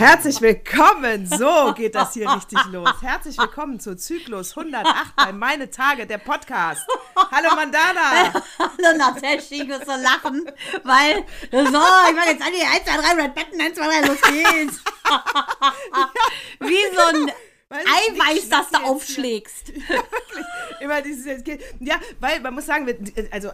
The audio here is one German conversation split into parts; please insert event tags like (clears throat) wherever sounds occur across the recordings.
Herzlich willkommen. So geht das hier richtig los. Herzlich willkommen zu Zyklus 108 bei Meine Tage, der Podcast. Hallo Mandana. Hallo Natascha, ich muss so lachen, weil so, ich mach jetzt an die 1, 2, 3, Red Button, 1, 2, 3, los geht's. Wie so ein Weil Eiweiß, die das du aufschlägst. (laughs) Wirklich. Immer dieses, ja, weil man muss sagen, wir, also,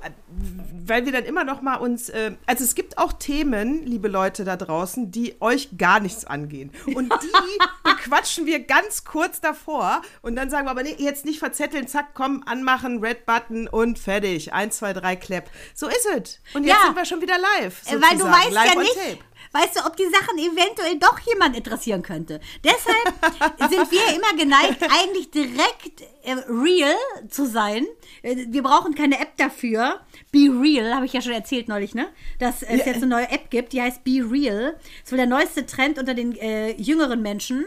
weil wir dann immer noch mal uns, äh, also es gibt auch Themen, liebe Leute da draußen, die euch gar nichts angehen. Und die (laughs) bequatschen wir ganz kurz davor und dann sagen wir aber, nee, jetzt nicht verzetteln, zack, komm, anmachen, Red Button und fertig. Eins, zwei, drei, Clap. So ist es. Und jetzt Ja. sind wir schon wieder live. Äh, Weil du sozusagen. weißt live ja nicht, tape. Weißt du, ob die Sachen eventuell doch jemand interessieren könnte. Deshalb sind wir immer geneigt, eigentlich direkt äh, real zu sein. Äh, Wir brauchen keine App dafür. Be Real, habe ich ja schon erzählt neulich, ne? Dass es Ja. jetzt eine neue App gibt, die heißt Be Real. Das ist wohl der neueste Trend unter den äh, jüngeren Menschen.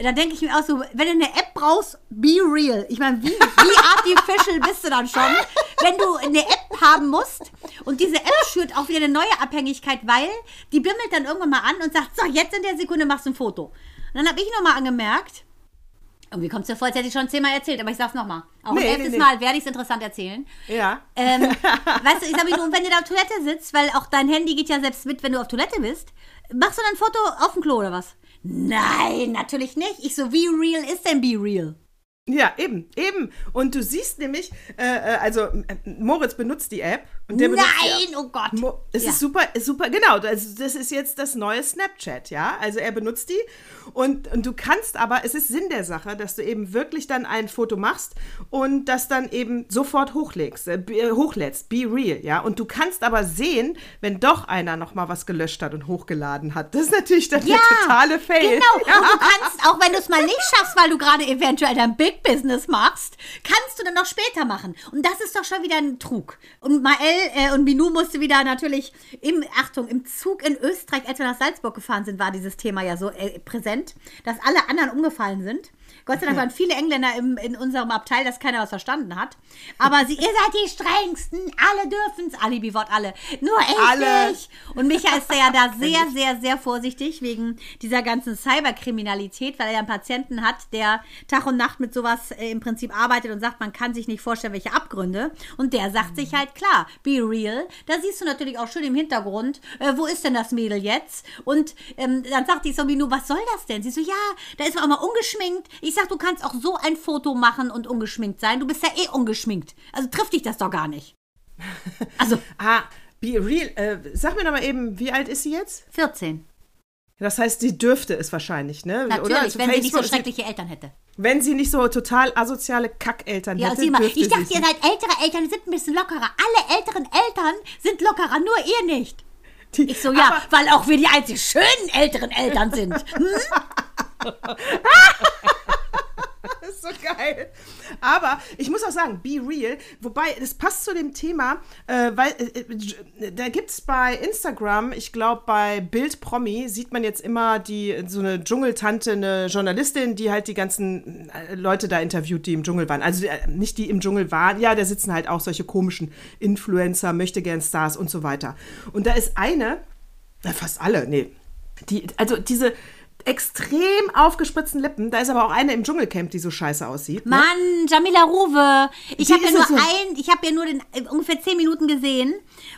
Da denke ich mir auch so, wenn du eine App brauchst, Be Real. Ich meine, wie, wie (laughs) artificial bist du dann schon, wenn du eine App haben musst und diese App schürt auch wieder eine neue Abhängigkeit, weil die bimmelt dann irgendwann mal an und sagt, so, jetzt in der Sekunde machst du ein Foto. Und dann habe ich nochmal angemerkt, irgendwie kommt es mir vor, als hätte ich schon zehnmal erzählt, aber ich sag's nochmal. Auch Nee, ein nee, elftes nee. Mal werde ich es interessant erzählen. Ja. Ähm, (laughs) weißt du, ich sag mir nur, wenn du da auf Toilette sitzt, weil auch dein Handy geht ja selbst mit, wenn du auf Toilette bist, machst du dann ein Foto auf dem Klo oder was? Nein, natürlich nicht. Ich so, wie real ist denn Be Real? Ja, eben, eben. Und du siehst nämlich, äh, äh, also Moritz benutzt die App. Und der benutzt Nein, oh Gott. Mo es Ja. ist super, super, genau. Also das ist jetzt das neue Snapchat, ja. Also er benutzt die und, und du kannst aber, es ist Sinn der Sache, dass du eben wirklich dann ein Foto machst und das dann eben sofort hochlegst, äh, äh, hochlädst, be real, ja. Und du kannst aber sehen, wenn doch einer noch mal was gelöscht hat und hochgeladen hat. Das ist natürlich dann Ja, der totale Fail. Genau, und du (laughs) kannst, auch wenn du es mal nicht schaffst, weil du gerade eventuell dein Big Business machst, kannst du dann noch später machen. Und das ist doch schon wieder ein Trug. Und Mael äh, und Minou musste wieder natürlich im, Achtung, im Zug in Österreich, als wir nach Salzburg gefahren sind, war dieses Thema ja so äh, präsent, dass alle anderen umgefallen sind. Gott sei Dank waren viele Engländer im, in unserem Abteil, dass keiner was verstanden hat. Aber sie, ihr seid die strengsten, alle dürfen's, Alibi-Wort alle. Nur ich Alle. nicht. Und Micha ist ja da (laughs) sehr, sehr, sehr vorsichtig wegen dieser ganzen Cyberkriminalität, weil er ja einen Patienten hat, der Tag und Nacht mit sowas äh, im Prinzip arbeitet und sagt, man kann sich nicht vorstellen, welche Abgründe. Und der sagt sich halt klar, be real. Da siehst du natürlich auch schön im Hintergrund, äh, wo ist denn das Mädel jetzt? Und ähm, dann sagt die so, Minu, was soll das denn? Sie so, ja, da ist man auch mal ungeschminkt. Ich sag, du kannst auch so ein Foto machen und ungeschminkt sein. Du bist ja eh ungeschminkt. Also trifft dich das doch gar nicht. (laughs) Also Ah, be real. Äh, sag mir noch mal eben, wie alt ist sie jetzt? 14. Das heißt, sie dürfte es wahrscheinlich, ne? Natürlich, Oder? Also wenn sie nicht so schreckliche Eltern hätte. Wenn sie nicht so total asoziale Kackeltern Ja, hätte, sieh mal, ich dachte, ihr seid ältere Eltern, die sind ein bisschen lockerer. Alle älteren Eltern sind lockerer, nur ihr nicht. Die- Ich so, ja, weil auch wir die einzig schönen älteren Eltern sind. (laughs) Hm? (laughs) Ist so geil. Aber ich muss auch sagen, be real. Wobei, das passt zu dem Thema, äh, weil äh, äh, da gibt es bei Instagram, ich glaube bei Bild Promi, sieht man jetzt immer die so eine Dschungeltante, eine Journalistin, die halt die ganzen äh, Leute da interviewt, die im Dschungel waren. Also äh, nicht die im Dschungel waren, ja, da sitzen halt auch solche komischen Influencer, möchte gern Stars und so weiter. Und da ist eine, fast alle, nee. Die, also diese extrem aufgespritzten Lippen, da ist aber auch eine im Dschungelcamp, die so scheiße aussieht. ne? Mann, Jamila Ruwe. Ich habe ja nur so. ein, ich habe ja nur den, äh, ungefähr zehn Minuten gesehen.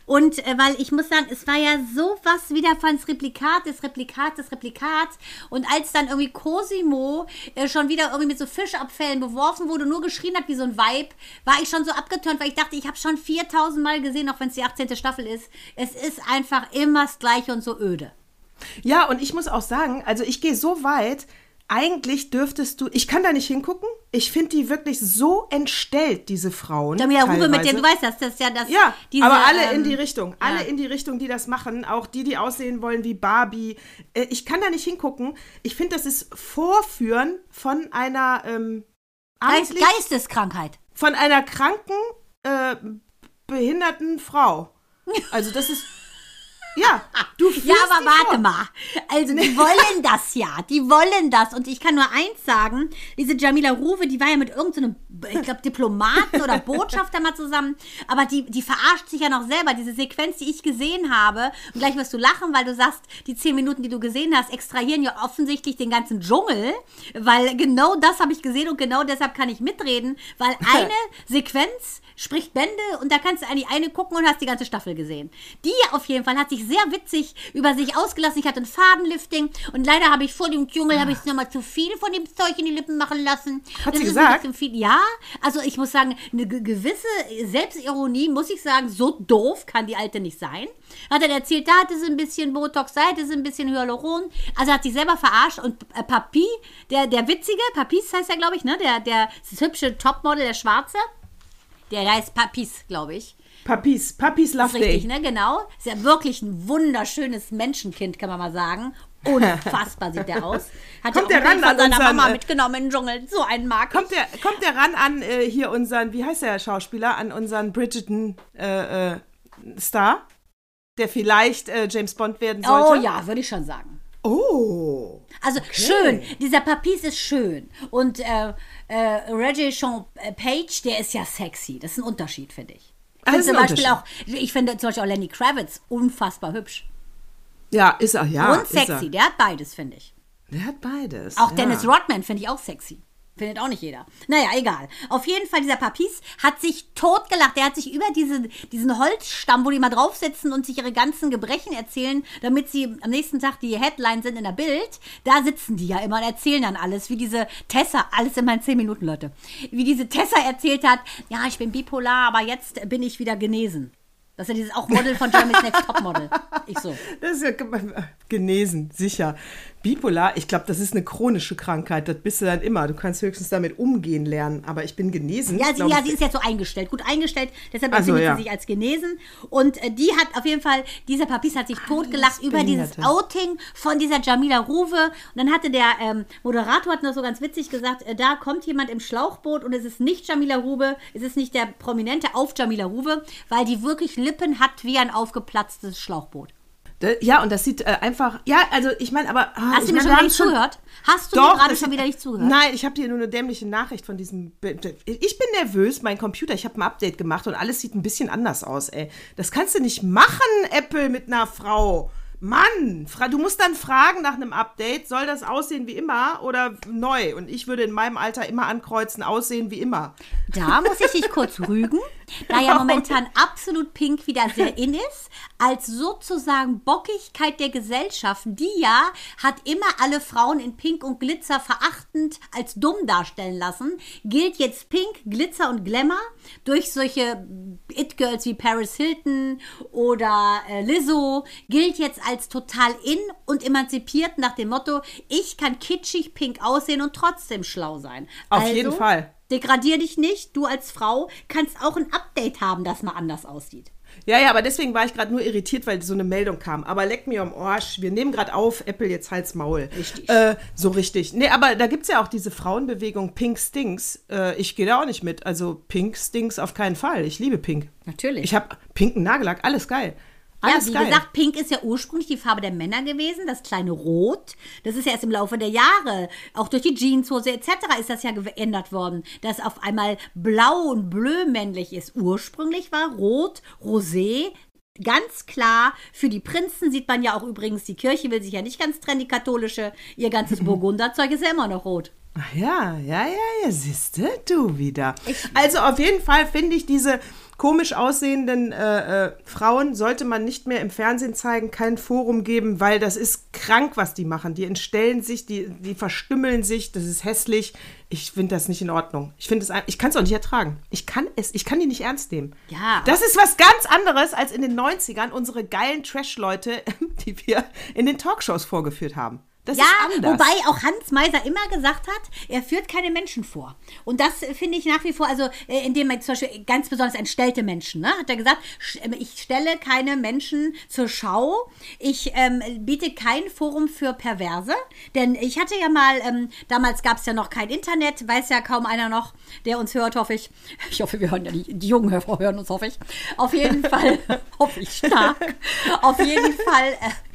Und äh, weil ich muss sagen, es war ja sowas wieder von das Replikat des Replikats des Replikats. Und als dann irgendwie Cosimo äh, schon wieder irgendwie mit so Fischabfällen beworfen wurde, nur geschrien hat wie so ein Weib, war ich schon so abgeturnt, weil ich dachte, ich habe schon 4000 Mal gesehen, auch wenn es die 18. Staffel ist. Es ist einfach immer das Gleiche und so öde. Ja, und ich muss auch sagen, also ich gehe so weit, eigentlich dürftest du, ich kann da nicht hingucken. Ich finde die wirklich so entstellt, diese Frauen. Jamila Ruwe, mit der teilweise. du weißt, dass das ja das. Ja, diese, aber alle ähm, in die Richtung. Alle ja. in die Richtung, die das machen. Auch die, die aussehen wollen wie Barbie. Äh, Ich kann da nicht hingucken. Ich finde, das ist Vorführen von einer ähm, Geist, Geisteskrankheit. von einer kranken, äh, behinderten Frau. (laughs) Also das ist. Ja, du (laughs) Ja, aber warte vor. mal. Also, die wollen (laughs) das ja. Die wollen das. Und ich kann nur eins sagen: Diese Jamila Ruwe, die war ja mit irgendeinem, ich glaube, Diplomaten oder Botschafter mal zusammen. Aber die, die verarscht sich ja noch selber. Diese Sequenz, die ich gesehen habe, und gleich wirst du lachen, weil du sagst, die zehn Minuten, die du gesehen hast, extrahieren ja offensichtlich den ganzen Dschungel. Weil genau das habe ich gesehen und genau deshalb kann ich mitreden. Weil (laughs) eine Sequenz spricht Bände und da kannst du an die eine gucken und hast die ganze Staffel gesehen. Die auf jeden Fall hat sich sehr witzig über sich ausgelassen. Ich hatte ein Fadenlifting und leider habe ich vor dem Dschungel habe ich nochmal zu viel von dem Zeug in die Lippen machen lassen. Hat Das sie ist ein gesagt? bisschen Viel. Ja, also ich muss sagen, eine ge- gewisse Selbstironie, muss ich sagen, so doof kann die Alte nicht sein. Hat er erzählt, da hatte sie ein bisschen Botox, da hatte sie ein bisschen Hyaluron. Also hat sich selber verarscht und äh, Papi, der, der witzige, Papis heißt er, glaube ich, ne? Der, der das hübsche Topmodel, der Schwarze. Der, heißt Papis, glaube ich. Papis, Papis Love Ist richtig, Day. ne? Genau. Ist ja wirklich ein wunderschönes Menschenkind, kann man mal sagen. Unfassbar sieht der aus. Hat Kommt ja der ran von an seiner unseren, Mama äh, mitgenommen in den Dschungel. So einen mag Kommt der, kommt der ran an äh, hier unseren, wie heißt der Schauspieler, an unseren Bridgerton äh, äh, Star, der vielleicht äh, James Bond werden. Oh sollte? ja, würde ich schon sagen. Oh. Also schön, dieser Papis ist schön. Und äh, äh, Reggie Sean Page, der ist ja sexy. Das ist ein Unterschied, finde ich. Ich Ah, finde zum Beispiel auch, ich finde zum Beispiel auch Lenny Kravitz unfassbar hübsch. Ja, ist er, ja. und ist er. sexy, der hat beides, finde ich. Der hat beides. Auch ja. Dennis Rodman finde ich auch sexy. Findet auch nicht jeder. Naja, egal. Auf jeden Fall, dieser Papis hat sich totgelacht. Der hat sich über diese, diesen Holzstamm, wo die mal draufsitzen und sich ihre ganzen Gebrechen erzählen, damit sie am nächsten Tag die Headline sind in der Bild. Da sitzen die ja immer und erzählen dann alles. Wie diese Tessa, alles immer in 10 Minuten, Leute. Wie diese Tessa erzählt hat, ja, ich bin bipolar, aber jetzt bin ich wieder genesen. Das ist ja dieses auch Model von Jeremy's Next Topmodel. Ich so. Das ist ja ge- genesen, sicher. Bipolar, ich glaube, das ist eine chronische Krankheit. Das bist du dann immer. Du kannst höchstens damit umgehen lernen. Aber ich bin genesen. Ja, sie, glaub ja, sie ist jetzt so eingeeingestellt, gut eingestellt, deshalb Ach so, empfindet ja. sie sich als genesen. Und äh, die hat auf jeden Fall, dieser Papis hat sich totgelacht über dieses. Outing von dieser Jamila Ruwe. Und dann hatte der ähm, Moderator, hat noch so ganz witzig gesagt, äh, da kommt jemand im Schlauchboot und es ist nicht Jamila Ruwe, es ist nicht der Prominente auf Jamila Ruwe, weil die wirklich Lippen hat wie ein aufgeplatztes Schlauchboot. Da- Ja, und das sieht äh, einfach. Ja, also ich meine, aber. ah, Hast du mir schon haben nicht zugehört? Hast du mir Doch, gerade das- schon wieder nicht zugehört? Nein, ich habe dir nur eine dämliche Nachricht von diesem. Ich bin nervös, mein Computer. Ich habe ein Update gemacht und alles sieht ein bisschen anders aus, ey. Das kannst du nicht machen, Apple, mit einer Frau. Mann, du musst dann fragen nach einem Update, soll das aussehen wie immer oder neu? Und ich würde in meinem Alter immer ankreuzen, aussehen wie immer. Da muss ich dich (laughs) kurz rügen, da ja momentan absolut pink wieder sehr in ist, als sozusagen Bockigkeit der Gesellschaft. Die ja hat immer alle Frauen in Pink und Glitzer verachtend als dumm darstellen lassen, gilt jetzt Pink, Glitzer und Glamour durch solche It-Girls wie Paris Hilton oder äh, Lizzo, gilt jetzt als total in und emanzipiert nach dem Motto, ich kann kitschig pink aussehen und trotzdem schlau sein. Auf also, jeden Fall. Degradier dich nicht. Du als Frau kannst auch ein Update haben, das mal anders aussieht. Ja, ja, aber deswegen war ich gerade nur irritiert, weil so eine Meldung kam. Aber leck mir am Arsch. Wir nehmen gerade auf, Apple jetzt Hals Maul. Richtig. Äh, so richtig. Nee, aber da gibt es ja auch diese Frauenbewegung Pink Stinks. Äh, ich gehe da auch nicht mit. Also Pink Stinks auf keinen Fall. Ich liebe Pink. Natürlich. Ich habe pinken Nagellack, alles geil. Ja, Alles wie geil. gesagt, Pink ist ja ursprünglich die Farbe der Männer gewesen, das kleine Rot. Das ist ja erst im Laufe der Jahre, auch durch die Jeanshose etc. ist das ja geändert worden, dass auf einmal blau und bleu männlich ist. Ursprünglich war Rot, Rosé, Ganz klar, für die Prinzen sieht man ja auch übrigens, die Kirche will sich ja nicht ganz trennen, die katholische. Ihr ganzes Burgunderzeug ist ja immer noch rot. Ach ja, ja, ja, ja, siehste du wieder. Also auf jeden Fall finde ich diese komisch aussehenden äh, äh, Frauen sollte man nicht mehr im Fernsehen zeigen, kein Forum geben, weil das ist krank, was die machen. Die entstellen sich, die, die verstümmeln sich, das ist hässlich. Ich finde das nicht in Ordnung. Ich finde es, ich kann es auch nicht ertragen. Ich kann es, ich kann die nicht ernst nehmen. Ja. Das ist was ganz anderes als in den 90ern unsere geilen Trash-Leute, (laughs) die wir in den Talkshows vorgeführt haben. Das ja, ist anders. wobei auch Hans Meiser immer gesagt hat, er führt keine Menschen vor. Und das finde ich nach wie vor, also äh, indem er zum Beispiel ganz besonders entstellte Menschen, ne, hat er gesagt, ähm, ich stelle keine Menschen zur Schau, ich ähm, biete kein Forum für Perverse, denn ich hatte ja mal, ähm, damals gab es ja noch kein Internet, weiß ja kaum einer noch, der uns hört, hoffe ich. Ich hoffe, wir hören ja die, die jungen hören uns, hoffe ich. Auf jeden Fall, (laughs) hoffe ich stark. Auf jeden Fall, äh,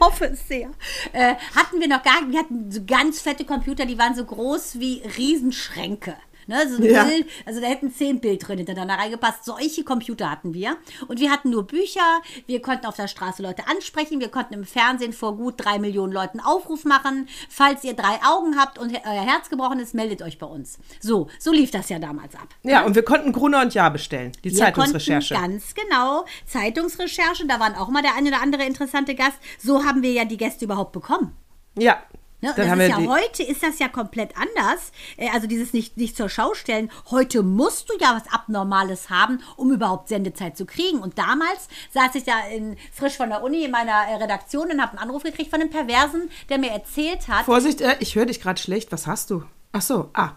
hoffe es sehr. Äh, hatten wir noch gar, wir hatten so ganz fette Computer, die waren so groß wie Riesenschränke. Ne, so ein Ja. Bild, also da hätten zehn Bildröhren hintereinander reingepasst. Solche Computer hatten wir. Und wir hatten nur Bücher. Wir konnten auf der Straße Leute ansprechen. Wir konnten im Fernsehen vor gut drei Millionen Leuten Aufruf machen. Falls ihr drei Augen habt und euer Herz gebrochen ist, meldet euch bei uns. So, so lief das ja damals ab. Ja, und wir konnten Gruner und Jahr bestellen, die Wir Zeitungsrecherche. ganz genau Zeitungsrecherche. Da waren auch mal der eine oder andere interessante Gast. So haben wir ja die Gäste überhaupt bekommen. Ja. Ne? und das ist ja heute ist das ja komplett anders. Äh, Also dieses nicht, nicht zur Schau stellen. Heute musst du ja was Abnormales haben, um überhaupt Sendezeit zu kriegen. Und damals saß ich da in, frisch von der Uni in meiner äh, Redaktion und habe einen Anruf gekriegt von einem Perversen, der mir erzählt hat, Vorsicht, äh, ich höre dich gerade schlecht. Was hast du? Ach so, ah.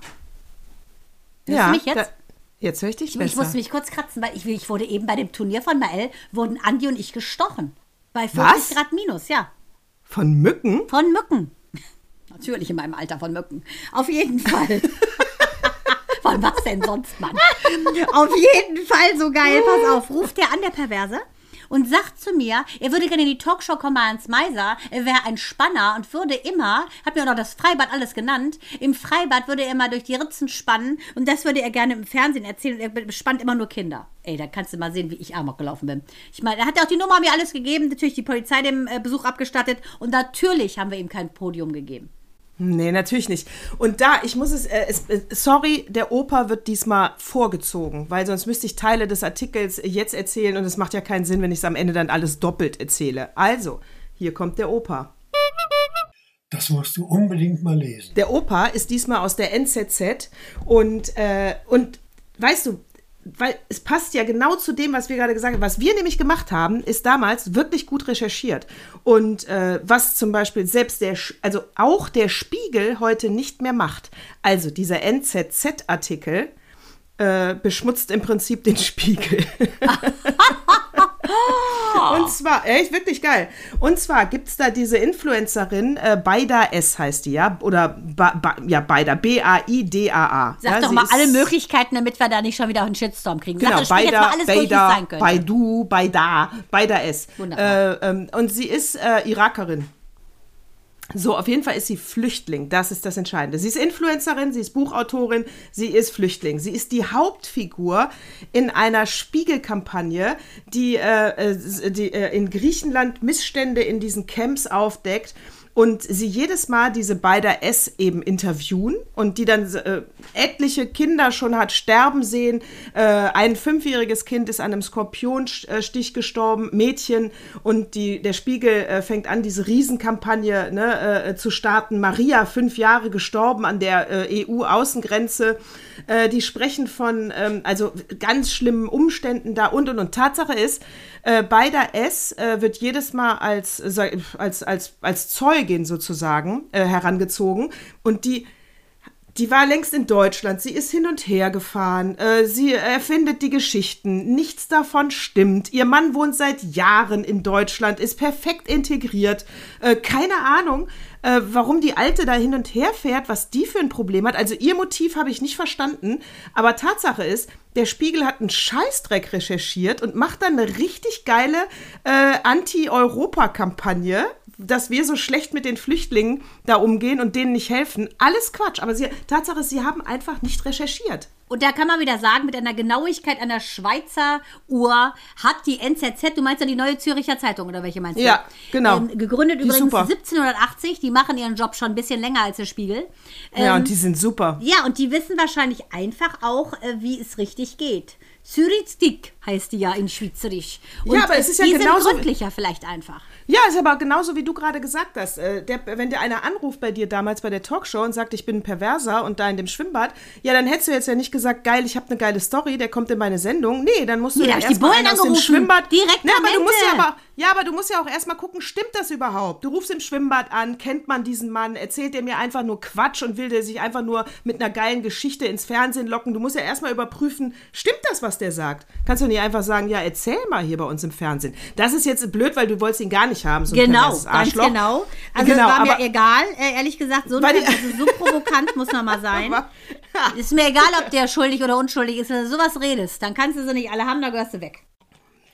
Hörst du mich jetzt? Da, jetzt höre ich dich ich besser. musste mich kurz kratzen, weil ich, ich wurde eben bei dem Turnier von Mael, wurden Andi und ich gestochen. Bei 40 Was? Grad minus, ja. Von Mücken? Von Mücken. Natürlich in meinem Alter von Mücken. Auf jeden Fall. (laughs) Von was denn sonst, Mann? Auf jeden Fall so geil. Pass auf, ruft der an, der Perverse. Und sagt zu mir, er würde gerne in die Talkshow kommen Hans Meiser, er wäre ein Spanner und würde immer, hat mir auch noch das Freibad alles genannt, im Freibad würde er immer durch die Ritzen spannen und das würde er gerne im Fernsehen erzählen und er bespannt immer nur Kinder. Ey, da kannst du mal sehen, wie ich Amok gelaufen bin. Ich meine, er hat ja auch die Nummer mir alles gegeben, natürlich die Polizei dem äh, Besuch abgestattet und natürlich haben wir ihm kein Podium gegeben. Nee, natürlich nicht. Und da, ich muss es, äh, es äh, sorry, der Opa wird diesmal vorgezogen, weil sonst müsste ich Teile des Artikels jetzt erzählen und es macht ja keinen Sinn, wenn ich es am Ende dann alles doppelt erzähle. Also, hier kommt der Opa. Das musst du unbedingt mal lesen. Der Opa ist diesmal aus der NZZ und, äh, und weißt du, weil es passt ja genau zu dem, was wir gerade gesagt haben. Was wir nämlich gemacht haben, ist damals wirklich gut recherchiert. Und äh, was zum Beispiel selbst der, also auch der Spiegel heute nicht mehr macht. Also dieser NZZ-Artikel äh, beschmutzt im Prinzip den Spiegel. (laughs) Und zwar, echt wirklich geil. Und zwar gibt es da diese Influencerin, äh, Baida S heißt die, ja? Oder ba, ba, ja, Baida, B-A-I-D-A-A. Sag ja, doch mal alle Möglichkeiten, damit wir da nicht schon wieder einen Shitstorm kriegen. Genau, Sag sprich jetzt mal Baida, alles Baida, sein könnte. Baidu, Baida, Baida S. Wunderbar. Äh, ähm, und sie ist äh, Irakerin. So, auf jeden Fall ist sie Flüchtling. Das ist das Entscheidende. Sie ist Influencerin, sie ist Buchautorin, sie ist Flüchtling. Sie ist die Hauptfigur in einer Spiegelkampagne, die, äh, äh, die äh, in Griechenland Missstände in diesen Camps aufdeckt und sie jedes Mal diese beider S eben interviewen und die dann äh, etliche Kinder schon hat sterben sehen. Äh, ein fünfjähriges Kind ist an einem Skorpionstich gestorben, Mädchen und die, der Spiegel äh, fängt an, diese Riesenkampagne ne, äh, zu starten. Maria, fünf Jahre gestorben an der äh, EU-Außengrenze. Äh, die sprechen von ähm, also ganz schlimmen Umständen da und und und. Tatsache ist, beider S wird jedes Mal als, als, als, als Zeugin sozusagen äh, herangezogen. Und die die war längst in Deutschland, sie ist hin und her gefahren, äh, sie erfindet die Geschichten, nichts davon stimmt. Ihr Mann wohnt seit Jahren in Deutschland, ist perfekt integriert, äh, keine Ahnung, äh, warum die Alte da hin und her fährt, was die für ein Problem hat. Also ihr Motiv habe ich nicht verstanden, aber Tatsache ist, der Spiegel hat einen Scheißdreck recherchiert und macht dann eine richtig geile Anti-Europa-Kampagne, dass wir so schlecht mit den Flüchtlingen da umgehen und denen nicht helfen. Alles Quatsch. Aber sie, Tatsache ist, sie haben einfach nicht recherchiert. Und da kann man wieder sagen, mit einer Genauigkeit einer Schweizer Uhr hat die NZZ, du meinst ja die Neue Züricher Zeitung oder welche meinst du? Ja, genau. Ähm, gegründet Die übrigens super. 1780, die machen ihren Job schon ein bisschen länger als der Spiegel. ja, Ähm, und die sind super. ja, und die wissen wahrscheinlich einfach auch, äh, wie es richtig geht. Zürich-Stick. heißt die ja in Schweizerisch. Und Ja, aber es ist ja die genauso- sind gründlicher vielleicht einfach. Ja, ist aber genauso wie du gerade gesagt hast. Äh, der, wenn dir einer anruft bei dir damals bei der Talkshow und sagt, ich bin ein Perverser und da in dem Schwimmbad, ja, dann hättest du jetzt ja nicht gesagt, geil, ich habe eine geile Story, der kommt in meine Sendung. Nee, dann musst du ja erstmal Bullen einen aus dem. Schwimmbad. Direkt nee, aber du musst ja aber, ja, aber du musst ja auch erstmal gucken, stimmt das überhaupt? Du rufst im Schwimmbad an, kennt man diesen Mann, erzählt der mir einfach nur Quatsch und will der sich einfach nur mit einer geilen Geschichte ins Fernsehen locken. Du musst ja erstmal überprüfen, stimmt das, was der sagt? Kannst du nicht einfach sagen, ja, erzähl mal hier bei uns im Fernsehen. Das ist jetzt blöd, weil du wolltest ihn gar nicht haben, so ein Genau, perverses ganz Arschloch. genau. Also Genau, es war mir egal, äh, ehrlich gesagt, so, die- also so provokant muss man mal sein. (laughs) Ist mir egal, ob der schuldig oder unschuldig ist. Wenn du sowas redest, dann kannst du sie nicht alle haben, da gehörst du weg.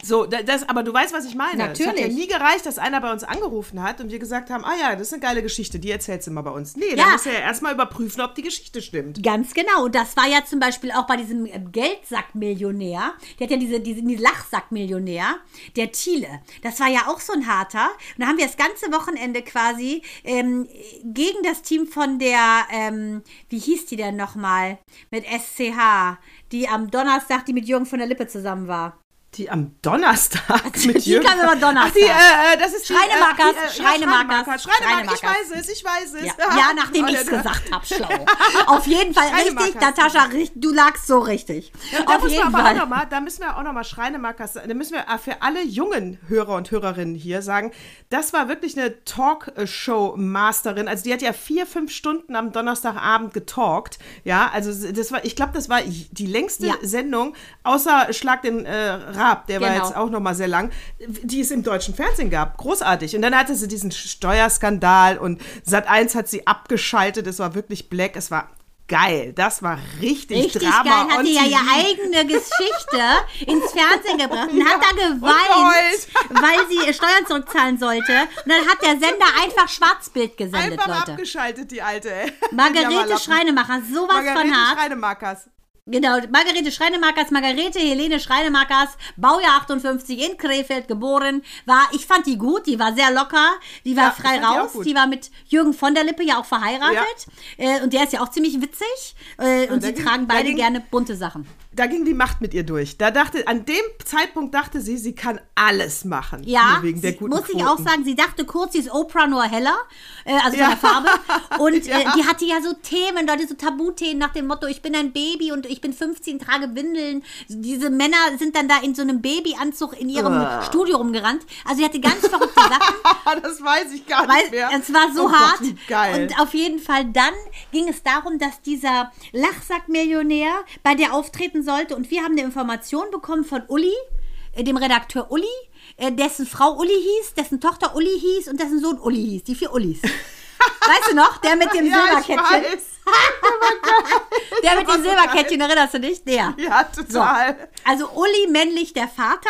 So, da- das, aber du weißt, was ich meine. Es hat ja Natürlich. nie gereicht, dass einer bei uns angerufen hat und wir gesagt haben, ah ja, das ist eine geile Geschichte, die erzählst du mal bei uns. Nee, da Ja. musst du ja erstmal überprüfen, ob die Geschichte stimmt. Ganz genau. Das war ja zum Beispiel auch bei diesem äh, Geldsackmillionär. Der hat ja diese, diese, diese Lachsackmillionär, der Thiele. Das war ja auch so ein harter. Und da haben wir das ganze Wochenende quasi ähm, gegen das Team von der, ähm, wie hieß die denn nochmal? Mit SCH. Die am Donnerstag, die mit Jürgen von der Lippe zusammen war. Die am Donnerstag mit Die Jürgen. kam immer Donnerstag. Ach, die, äh, äh, das ist die, Schreinemarkers, äh, die, äh, Schreinemarkers, ja, Schreinemarker. Ich Schreinemarkers. weiß es, ich weiß es. Ja, ja nachdem ich es gesagt habe, schlau. (laughs) Auf jeden Fall richtig, Schreinemarkers. Natascha, du lagst so richtig. Ja, da, Auf jeden Fall. noch mal, da müssen wir auch nochmal Schreinemarkers, da müssen wir äh, für alle jungen Hörer und Hörerinnen hier sagen, das war wirklich eine Talkshow-Masterin. Also die hat ja vier, fünf Stunden am Donnerstagabend getalkt. Ja, also das war, ich glaube, das war die längste Ja. Sendung, außer Schlag den äh, Raab, der war Genau. jetzt auch nochmal sehr lang, die es im deutschen Fernsehen gab. Großartig. Und dann hatte sie diesen Steuerskandal und Sat1 hat sie abgeschaltet. Es war wirklich black. Es war geil. Das war richtig, Richtig Drama. geil, hat die ja ihre eigene Geschichte ins Fernsehen gebracht und Ja, hat da (laughs) geweint, weil sie Steuern zurückzahlen sollte. Und dann hat der Sender einfach Schwarzbild gesendet, Einfach Leute. abgeschaltet, die alte. ey. Margarete. Schreinemacher, sowas Margarete von hart. Schreinemakers. Genau, Margarete Schreinemakers, Margarete Helene Schreinemakers, Baujahr 58 in Krefeld geboren, war, ich fand die gut, die war sehr locker, die war Ja, frei die raus, gut. die war mit Jürgen von der Lippe ja auch verheiratet äh, und der ist ja auch ziemlich witzig äh, und sie ging- tragen beide ging- gerne bunte Sachen. Da ging die Macht mit ihr durch. Da dachte, an dem Zeitpunkt dachte sie, sie kann alles machen. Ja, wegen der guten muss ich Quoten. auch sagen, sie dachte kurz, sie ist Oprah nur heller, äh, also Ja. der Farbe. (laughs) Und Ja. äh, die hatte ja so Themen, Leute, so Tabuthemen nach dem Motto, ich bin ein Baby und ich bin 15, trage Windeln. Diese Männer sind dann da in so einem Babyanzug in ihrem Ah. Studio rumgerannt. Also sie hatte ganz verrückte Sachen. (laughs) das weiß ich gar nicht mehr. es war so Oh Gott, hart. wie geil. Und auf jeden Fall dann ging es darum, dass dieser Lachsackmillionär bei dir auftreten sollte. Und wir haben eine Information bekommen von Uli, äh, dem Redakteur Uli, äh, dessen Frau Uli hieß, dessen Tochter Uli hieß und dessen Sohn Uli hieß. Die vier Ulis. (laughs) Weißt du noch? Der mit dem ja, ich Silberkettchen. weiß. Der mit dem so (laughs) Silberkettchen, erinnerst du dich? Der. Ja, total. Also Uli männlich der Vater,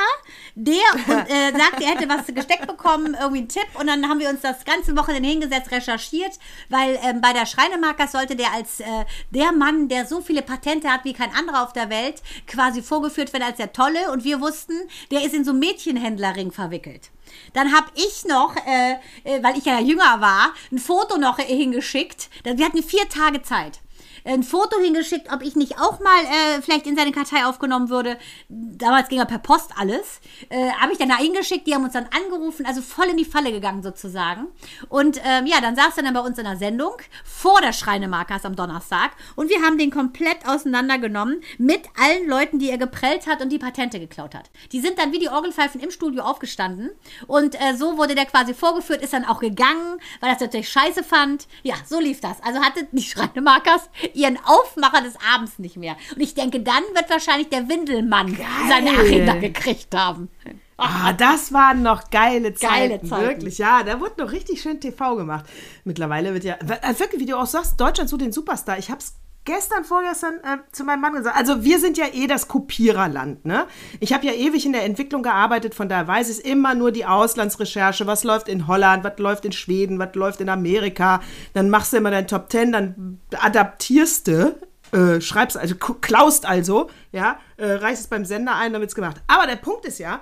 der (laughs) und, äh, sagt, er hätte was gesteckt bekommen, irgendwie einen Tipp und dann haben wir uns das ganze Wochenende hingesetzt, recherchiert, weil ähm, bei der Schreinemarkers sollte der als äh, der Mann, der so viele Patente hat wie kein anderer auf der Welt, quasi vorgeführt werden als der Tolle und wir wussten, der ist in so einen Mädchenhändlerring verwickelt. Dann habe ich noch, äh, äh, weil ich ja jünger war, ein Foto noch hingeschickt. Wir hatten vier Tage Zeit ein Foto hingeschickt, ob ich nicht auch mal äh, vielleicht in seine Kartei aufgenommen würde. Damals ging ja per Post alles. Äh, Habe ich dann da hingeschickt, die haben uns dann angerufen, also voll in die Falle gegangen sozusagen. Und ähm, ja, dann saß er dann bei uns in der Sendung vor der Schreinemarkers am Donnerstag und wir haben den komplett auseinandergenommen mit allen Leuten, die er geprellt hat und die Patente geklaut hat. Die sind dann wie die Orgelpfeifen im Studio aufgestanden und äh, so wurde der quasi vorgeführt, ist dann auch gegangen, weil er das natürlich scheiße fand. Ja, so lief das. Also hatte die Schreinemarkers ihren Aufmacher des Abends nicht mehr. Und ich denke, dann wird wahrscheinlich der Windelmann seine Agenda gekriegt haben. Ah, das waren noch geile Zeiten. Geile Zeiten. Wirklich, ja. Da wurde noch richtig schön TV gemacht. Mittlerweile wird ja, äh, wirklich, wie du auch sagst, Deutschland so den Superstar. Ich hab's gestern, vorgestern äh, zu meinem Mann gesagt. Also wir sind ja eh das Kopiererland, ne? Ich habe ja ewig in der Entwicklung gearbeitet, von daher weiß ich immer nur die Auslandsrecherche, was läuft in Holland, was läuft in Schweden, was läuft in Amerika. Dann machst du immer dein Top Ten, dann adaptierst du äh, schreibst also, klaust also, ja, äh, reichst es beim Sender ein, dann wird's gemacht. Aber der Punkt ist ja,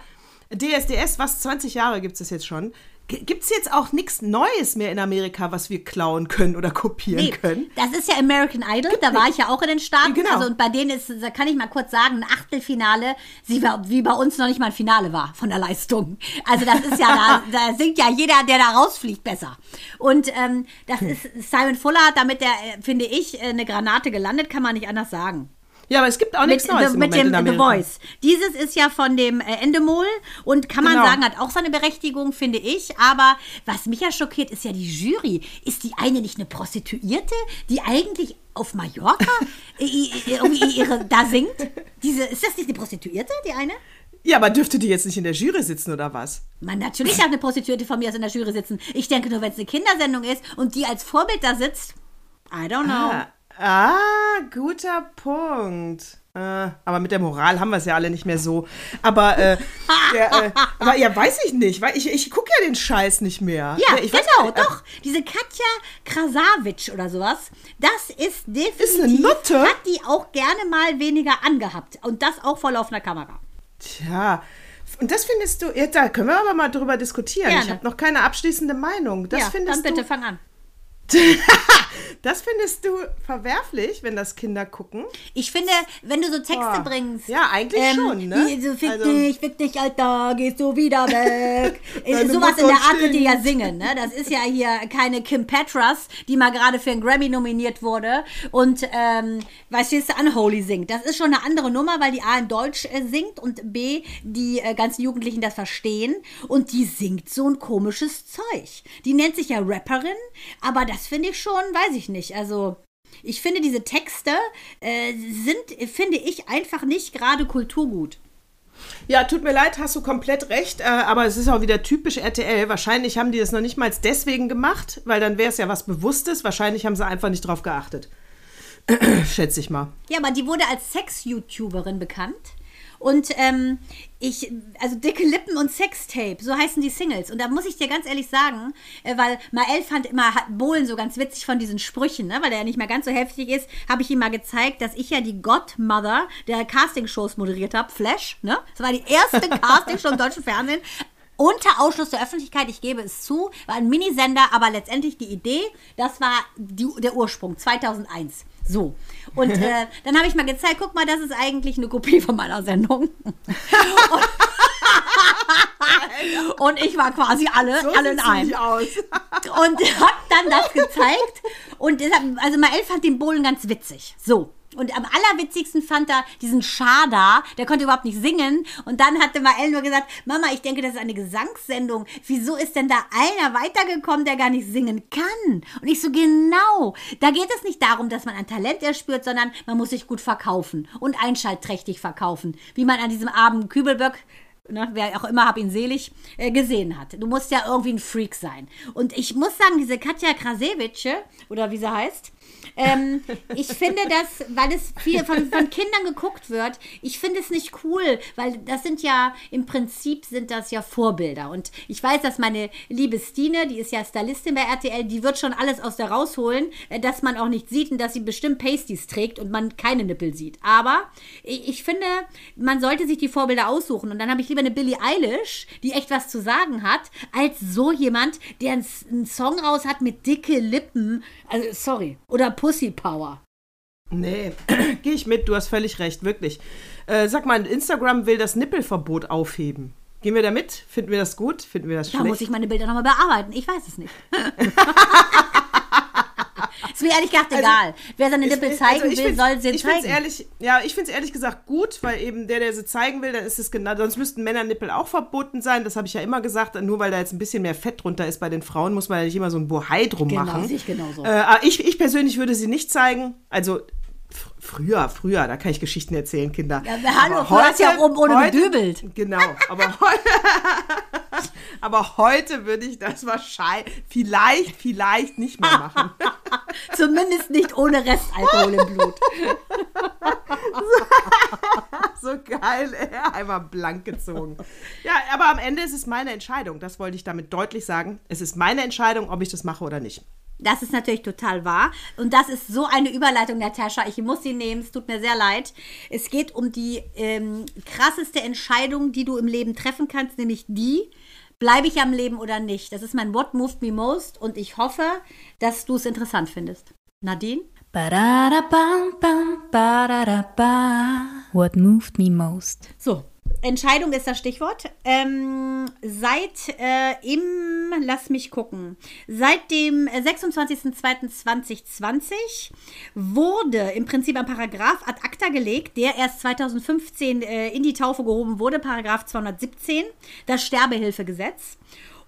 DSDS, was 20 Jahre gibt es jetzt schon, Gibt es jetzt auch nichts Neues mehr in Amerika, was wir klauen können oder kopieren Nee, können? das ist ja American Idol, da war ich ja auch in den Staaten. Genau. Also und bei denen ist, da kann ich mal kurz sagen, ein Achtelfinale, sie war, wie bei uns noch nicht mal ein Finale war von der Leistung. Also das ist ja, da, (laughs) da singt ja jeder, der da rausfliegt, besser. Und ähm, das Hm. ist Simon Fuller hat damit, der, äh, finde ich, äh, eine Granate gelandet, kann man nicht anders sagen. Ja, aber es gibt auch nichts Neues the, mit dem The. Voice. Dieses ist ja von dem äh, Endemol und kann man Genau. sagen, hat auch seine Berechtigung, finde ich. Aber was mich ja schockiert, ist ja die Jury. Ist die eine nicht eine Prostituierte, die eigentlich auf Mallorca (laughs) irgendwie ihre, da singt? Diese, ist das nicht eine Prostituierte, die eine? Ja, aber dürfte die jetzt nicht in der Jury sitzen oder was? Man, natürlich darf eine Prostituierte von mir aus in der Jury sitzen. Ich denke nur, wenn es eine Kindersendung ist und die als Vorbild da sitzt, I don't know. Ah, ah guter Punkt. Äh, aber mit der Moral haben wir es ja alle nicht mehr so. Aber, äh, (laughs) der, äh, aber ja, weiß ich nicht, weil ich, ich gucke ja den Scheiß nicht mehr. Ja, ich weiß genau, nicht, äh, doch. Diese Katja Krasavic oder sowas, das ist definitiv, Ist eine Nutte? hat die auch gerne mal weniger angehabt. Und das auch vor laufender Kamera. Tja. Und das findest du, ja, da können wir aber mal drüber diskutieren. Gerne. Ich habe noch keine abschließende Meinung. Das ja, findest dann bitte du, fang an. (laughs) das findest du verwerflich, wenn das Kinder gucken? Ich finde, wenn du so Texte Boah. bringst. Ja, eigentlich schon, ne? So, fick Also- dich, fick dich, Alter, gehst du wieder weg. (laughs) Sowas in der Art wird die ja singen, ne? Das ist ja hier keine Kim Petras, die mal gerade für einen Grammy nominiert wurde und, ähm, weißt du, Unholy singt. Das ist schon eine andere Nummer, weil die A in Deutsch äh, singt und B, die äh, ganzen Jugendlichen das verstehen und die singt so ein komisches Zeug. Die nennt sich ja Rapperin, aber das finde ich schon, weiß ich nicht, also... Ich finde, diese Texte äh, sind, finde ich, einfach nicht gerade Kulturgut. Ja, tut mir leid, hast du komplett recht, äh, aber es ist auch wieder typisch RTL. Wahrscheinlich haben die das noch nicht mal deswegen gemacht, weil dann wäre es ja was Bewusstes. Wahrscheinlich haben sie einfach nicht drauf geachtet. (clears throat) Schätze ich mal. Ja, aber die wurde als Sex-YouTuberin bekannt. Und ähm, ich, also dicke Lippen und Sextape, so heißen die Singles. Und da muss ich dir ganz ehrlich sagen, äh, weil Mael fand immer hat Bohlen so ganz witzig von diesen Sprüchen, ne? weil der ja nicht mehr ganz so heftig ist, habe ich ihm mal gezeigt, dass ich ja die Godmother der Castingshows moderiert habe, Flash, ne? Das war die erste (laughs) Castingshow im deutschen Fernsehen. Unter Ausschluss der Öffentlichkeit, ich gebe es zu, war ein Minisender, aber letztendlich die Idee, das war die, der Ursprung, 2001. So. Und äh, (laughs) dann habe ich mal gezeigt, guck mal, das ist eigentlich eine Kopie von meiner Sendung. Und, (laughs) und ich war quasi alle, So alle in einem. Und hab dann das gezeigt. Und deshalb, also Mael fand den Bohlen ganz witzig. So. Und am allerwitzigsten fand er diesen Schada, der konnte überhaupt nicht singen. Und dann hatte Mael nur gesagt, Mama, ich denke, das ist eine Gesangssendung. Wieso ist denn da einer weitergekommen, der gar nicht singen kann? Und ich so, genau. Da geht es nicht darum, dass man ein Talent erspürt, sondern man muss sich gut verkaufen und einschaltträchtig verkaufen. Wie man an diesem Abend Kübelböck ne, wer auch immer, hab ihn selig, äh, gesehen hat. Du musst ja irgendwie ein Freak sein. Und ich muss sagen, diese Katja Krasewitsche, oder wie sie heißt, ähm, ich finde das, weil es viel von, von Kindern geguckt wird, ich finde es nicht cool, weil das sind ja, im Prinzip sind das ja Vorbilder. Und ich weiß, dass meine liebe Stine, die ist ja Stylistin bei RTL, die wird schon alles aus der rausholen, äh, dass man auch nicht sieht und dass sie bestimmt Pasties trägt und man keine Nippel sieht. Aber ich, ich finde, man sollte sich die Vorbilder aussuchen. Und dann habe ich lieber eine Billie Eilish, die echt was zu sagen hat, als so jemand, der einen, Song raus hat mit dicke Lippen. Also, sorry. Oder Pussy Power. Nee, (clears throat) gehe ich mit, du hast völlig recht, wirklich. Äh, sag mal, Instagram will das Nippelverbot aufheben. Gehen wir da mit? Finden wir das gut? Finden wir das Da schlecht? muss ich meine Bilder nochmal bearbeiten. Ich weiß es nicht. (laughs) (laughs) (laughs) ist mir ehrlich gesagt egal. Wer seine Nippel Ich- zeigen also will, soll sie ich find's zeigen. ehrlich, ja, ich finde es ehrlich gesagt gut, weil eben der, der sie zeigen will, dann ist es genau, sonst müssten Männernippel auch verboten sein. Das habe ich ja immer gesagt. Nur weil da jetzt ein bisschen mehr Fett drunter ist bei den Frauen, muss man ja nicht immer so ein Bohai drum Genau, machen. ich genauso. Äh, aber ich, ich persönlich würde sie nicht zeigen. Also fr- früher, früher, da kann ich Geschichten erzählen, Kinder. Ja, hallo, hast du ja oben ohne gedübelt. Genau, aber (laughs) heute, (laughs) aber heute würde ich das wahrscheinlich, vielleicht, vielleicht nicht mehr machen. (laughs) Zumindest nicht ohne Restalkohol im Blut. (laughs) so geil, ey. Einmal blank gezogen. Ja, aber am Ende ist es meine Entscheidung. Das wollte ich damit deutlich sagen. Es ist meine Entscheidung, ob ich das mache oder nicht. Das ist natürlich total wahr. Und das ist so eine Überleitung, Natascha. Ich muss sie nehmen. Es tut mir sehr leid. Es geht um die ähm, krasseste Entscheidung, die du im Leben treffen kannst, nämlich die, bleibe ich am Leben oder nicht? Das ist mein What Moved Me Most und ich hoffe, dass du es interessant findest. Nadine? What moved me most? So, Entscheidung ist das Stichwort. Ähm, seit äh, im, lass mich gucken, seit dem 26.02.2020 wurde im Prinzip ein Paragraph ad acta gelegt, der erst 2015 äh, in die Taufe gehoben wurde, Paragraph 217, das Sterbehilfegesetz.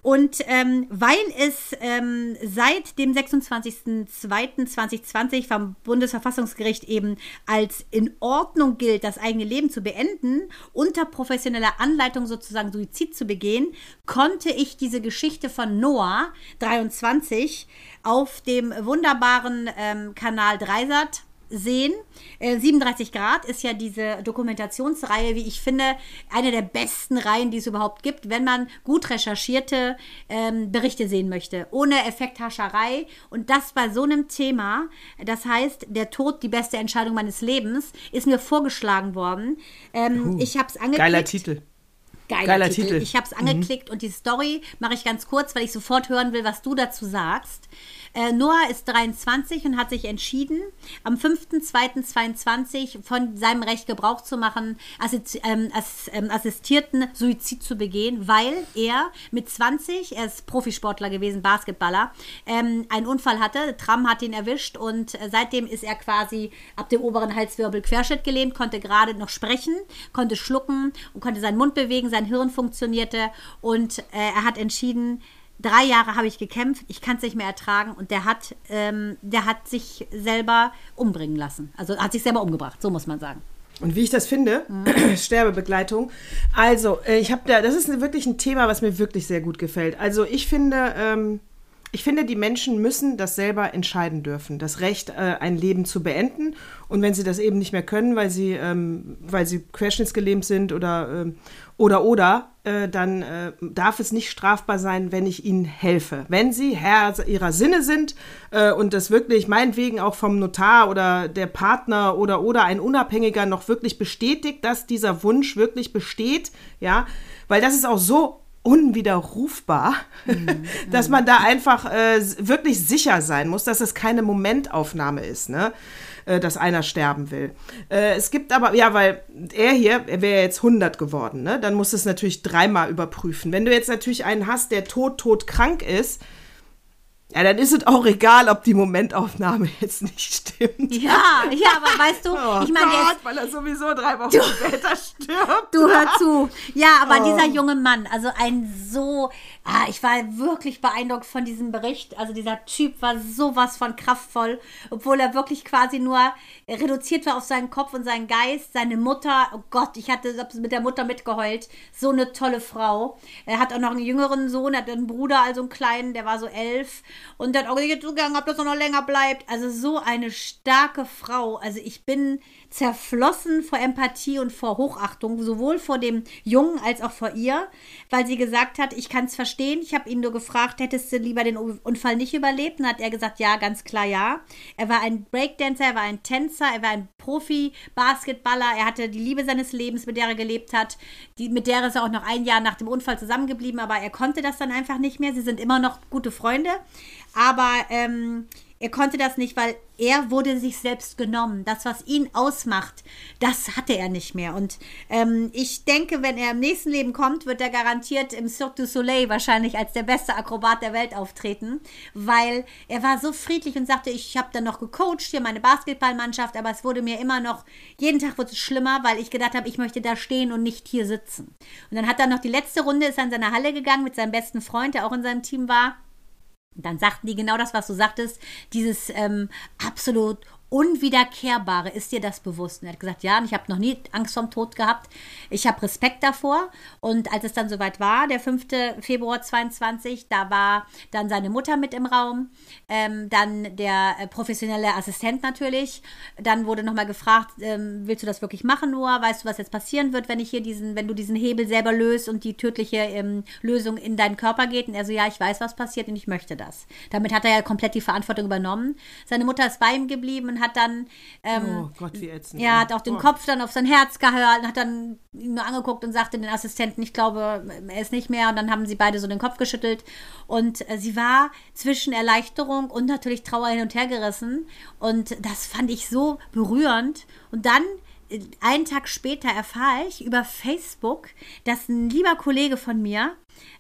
Und ähm, weil es ähm, seit dem 26.02.2020 vom Bundesverfassungsgericht eben als in Ordnung gilt, das eigene Leben zu beenden, unter professioneller Anleitung sozusagen Suizid zu begehen, konnte ich diese Geschichte von Noah 23 auf dem wunderbaren ähm, Kanal Dreisat sehen. Äh, 37 Grad ist ja diese Dokumentationsreihe, wie ich finde, eine der besten Reihen, die es überhaupt gibt, wenn man gut recherchierte ähm, Berichte sehen möchte, ohne Effekthascherei. Und das bei so einem Thema, das heißt, der Tod, die beste Entscheidung meines Lebens, ist mir vorgeschlagen worden. Ähm, uh, ich habe es angeklickt. Geiler Titel. Geiler, Geiler Titel. Titel. Ich habe es angeklickt mhm. und die Story mache ich ganz kurz, weil ich sofort hören will, was du dazu sagst. Äh, Noah ist 23 und hat sich entschieden, am 5.2.22 von seinem Recht Gebrauch zu machen, assist, ähm, ass, ähm, assistierten Suizid zu begehen, weil er mit 20, er ist Profisportler gewesen, Basketballer, ähm, einen Unfall hatte. Tram hat ihn erwischt und äh, seitdem ist er quasi ab dem oberen Halswirbel Querschnitt gelähmt, konnte gerade noch sprechen, konnte schlucken und konnte seinen Mund bewegen, sein Hirn funktionierte und äh, er hat entschieden, drei Jahre habe ich gekämpft, ich kann es nicht mehr ertragen und der hat, ähm, der hat sich selber umbringen lassen. Also hat sich selber umgebracht, so muss man sagen. Und wie ich das finde, mhm. (clears throat) Sterbebegleitung. Also, äh, ich habe da, das ist wirklich ein Thema, was mir wirklich sehr gut gefällt. Also, ich finde, ähm, ich finde, die Menschen müssen das selber entscheiden dürfen, das Recht, äh, ein Leben zu beenden. Und wenn sie das eben nicht mehr können, weil sie, ähm, weil sie querschnittsgelähmt sind oder, ähm, oder, oder, äh, dann äh, darf es nicht strafbar sein, wenn ich ihnen helfe. Wenn sie Herr ihrer Sinne sind äh, und das wirklich meinetwegen auch vom Notar oder der Partner oder, oder ein Unabhängiger noch wirklich bestätigt, dass dieser Wunsch wirklich besteht, ja, weil das ist auch so unwiderrufbar, mhm. (laughs) dass man da einfach äh, wirklich sicher sein muss, dass es keine Momentaufnahme ist, ne? Äh, dass einer sterben will. Äh, es gibt aber, ja, weil er hier, er wäre jetzt 100 geworden, ne? dann musst du es natürlich dreimal überprüfen. Wenn du jetzt natürlich einen hast, der tot, tot krank ist, ja, dann ist es auch egal, ob die Momentaufnahme (laughs) jetzt nicht stimmt. Ja, ja, aber weißt du, (laughs) oh ich meine jetzt, weil er sowieso drei Wochen du, später stirbt. (laughs) Du hör zu. Ja, aber oh. dieser junge Mann, also ein so, ah, ich war wirklich beeindruckt von diesem Bericht. Also dieser Typ war sowas von kraftvoll, obwohl er wirklich quasi nur reduziert war auf seinen Kopf und seinen Geist. Seine Mutter, oh Gott, ich hatte mit der Mutter mitgeheult. So eine tolle Frau. Er hat auch noch einen jüngeren Sohn, hat einen Bruder, also einen kleinen, der war so elf und dann auch gesagt, ob das noch länger bleibt. Also so eine starke Frau. Also ich bin zerflossen vor Empathie und vor Hochachtung, sowohl vor dem Jungen als auch vor ihr, weil sie gesagt hat, ich kann es verstehen. Ich habe ihn nur gefragt, hättest du lieber den Unfall nicht überlebt? Und hat er gesagt, ja, ganz klar ja. Er war ein Breakdancer, er war ein Tänzer, er war ein Profi-Basketballer, er hatte die Liebe seines Lebens, mit der er gelebt hat. Die, mit der ist er auch noch ein Jahr nach dem Unfall zusammengeblieben, aber er konnte das dann einfach nicht mehr. Sie sind immer noch gute Freunde. Aber ähm, er konnte das nicht, weil er wurde sich selbst genommen. Das, was ihn ausmacht, das hatte er nicht mehr. Und ähm, ich denke, wenn er im nächsten Leben kommt, wird er garantiert im Cirque du Soleil wahrscheinlich als der beste Akrobat der Welt auftreten, weil er war so friedlich und sagte, ich habe dann noch gecoacht, hier meine Basketballmannschaft, aber es wurde mir immer noch, jeden Tag wurde es schlimmer, weil ich gedacht habe, ich möchte da stehen und nicht hier sitzen. Und dann hat er noch die letzte Runde, ist in seine Halle gegangen mit seinem besten Freund, der auch in seinem Team war dann sagten die genau das, was du sagtest, dieses ähm, absolut Unwiederkehrbare. Ist dir das bewusst? Und er hat gesagt, ja, und ich habe noch nie Angst vorm Tod gehabt. Ich habe Respekt davor. Und als es dann soweit war, der 5. Februar 22, da war dann seine Mutter mit im Raum, ähm, dann der äh, professionelle Assistent natürlich. Dann wurde nochmal gefragt, ähm, willst du das wirklich machen, Noah? Weißt du, was jetzt passieren wird, wenn ich hier diesen, wenn du diesen Hebel selber löst und die tödliche ähm, Lösung in deinen Körper geht? Und er so, ja, ich weiß, was passiert und ich möchte das. Damit hat er ja komplett die Verantwortung übernommen. Seine Mutter ist bei ihm geblieben und hat dann, ähm, Oh Gott, wie ätzend. ja, hat auch den oh. Kopf dann auf sein Herz gehalten, hat dann ihn nur angeguckt und sagte den Assistenten, ich glaube, er ist nicht mehr. Und dann haben sie beide so den Kopf geschüttelt. Und äh, sie war zwischen Erleichterung und natürlich Trauer hin und her gerissen. Und das fand ich so berührend. Und dann einen Tag später erfahre ich über Facebook, dass ein lieber Kollege von mir,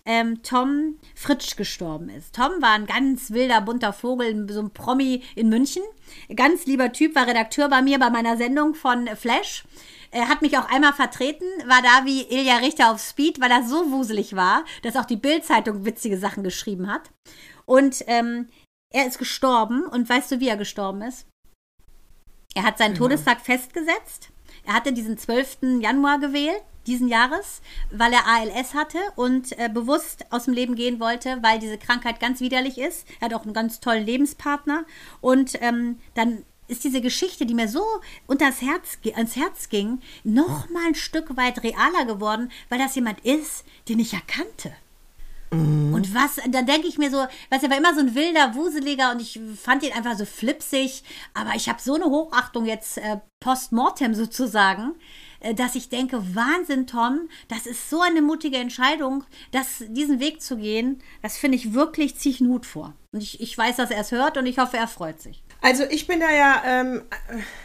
ähm, Tom Fritsch, gestorben ist. Tom war ein ganz wilder, bunter Vogel, so ein Promi in München. Ganz lieber Typ, war Redakteur bei mir bei meiner Sendung von Flash. Er hat mich auch einmal vertreten, war da wie Ilja Richter auf Speed, weil er so wuselig war, dass auch die Bild-Zeitung witzige Sachen geschrieben hat. Und ähm, er ist gestorben. Und weißt du, wie er gestorben ist? Er hat seinen Todestag festgesetzt. Er hatte diesen 12. Januar gewählt, diesen Jahres, weil er ALS hatte und äh, bewusst aus dem Leben gehen wollte, weil diese Krankheit ganz widerlich ist. Er hat auch einen ganz tollen Lebenspartner. Und ähm, dann ist diese Geschichte, die mir so unters Herz, ans Herz ging, noch mal ein Stück weit realer geworden, weil das jemand ist, den ich erkannte. Und was, da denke ich mir so, was er war immer so ein wilder Wuseliger und ich fand ihn einfach so flipsig, aber ich habe so eine Hochachtung jetzt äh, postmortem sozusagen, äh, dass ich denke, Wahnsinn, Tom, das ist so eine mutige Entscheidung, das, diesen Weg zu gehen, das finde ich wirklich, ziehe ich einen Hut vor. Und ich, ich weiß, dass er es hört und ich hoffe, er freut sich. Also ich bin da ja, ähm,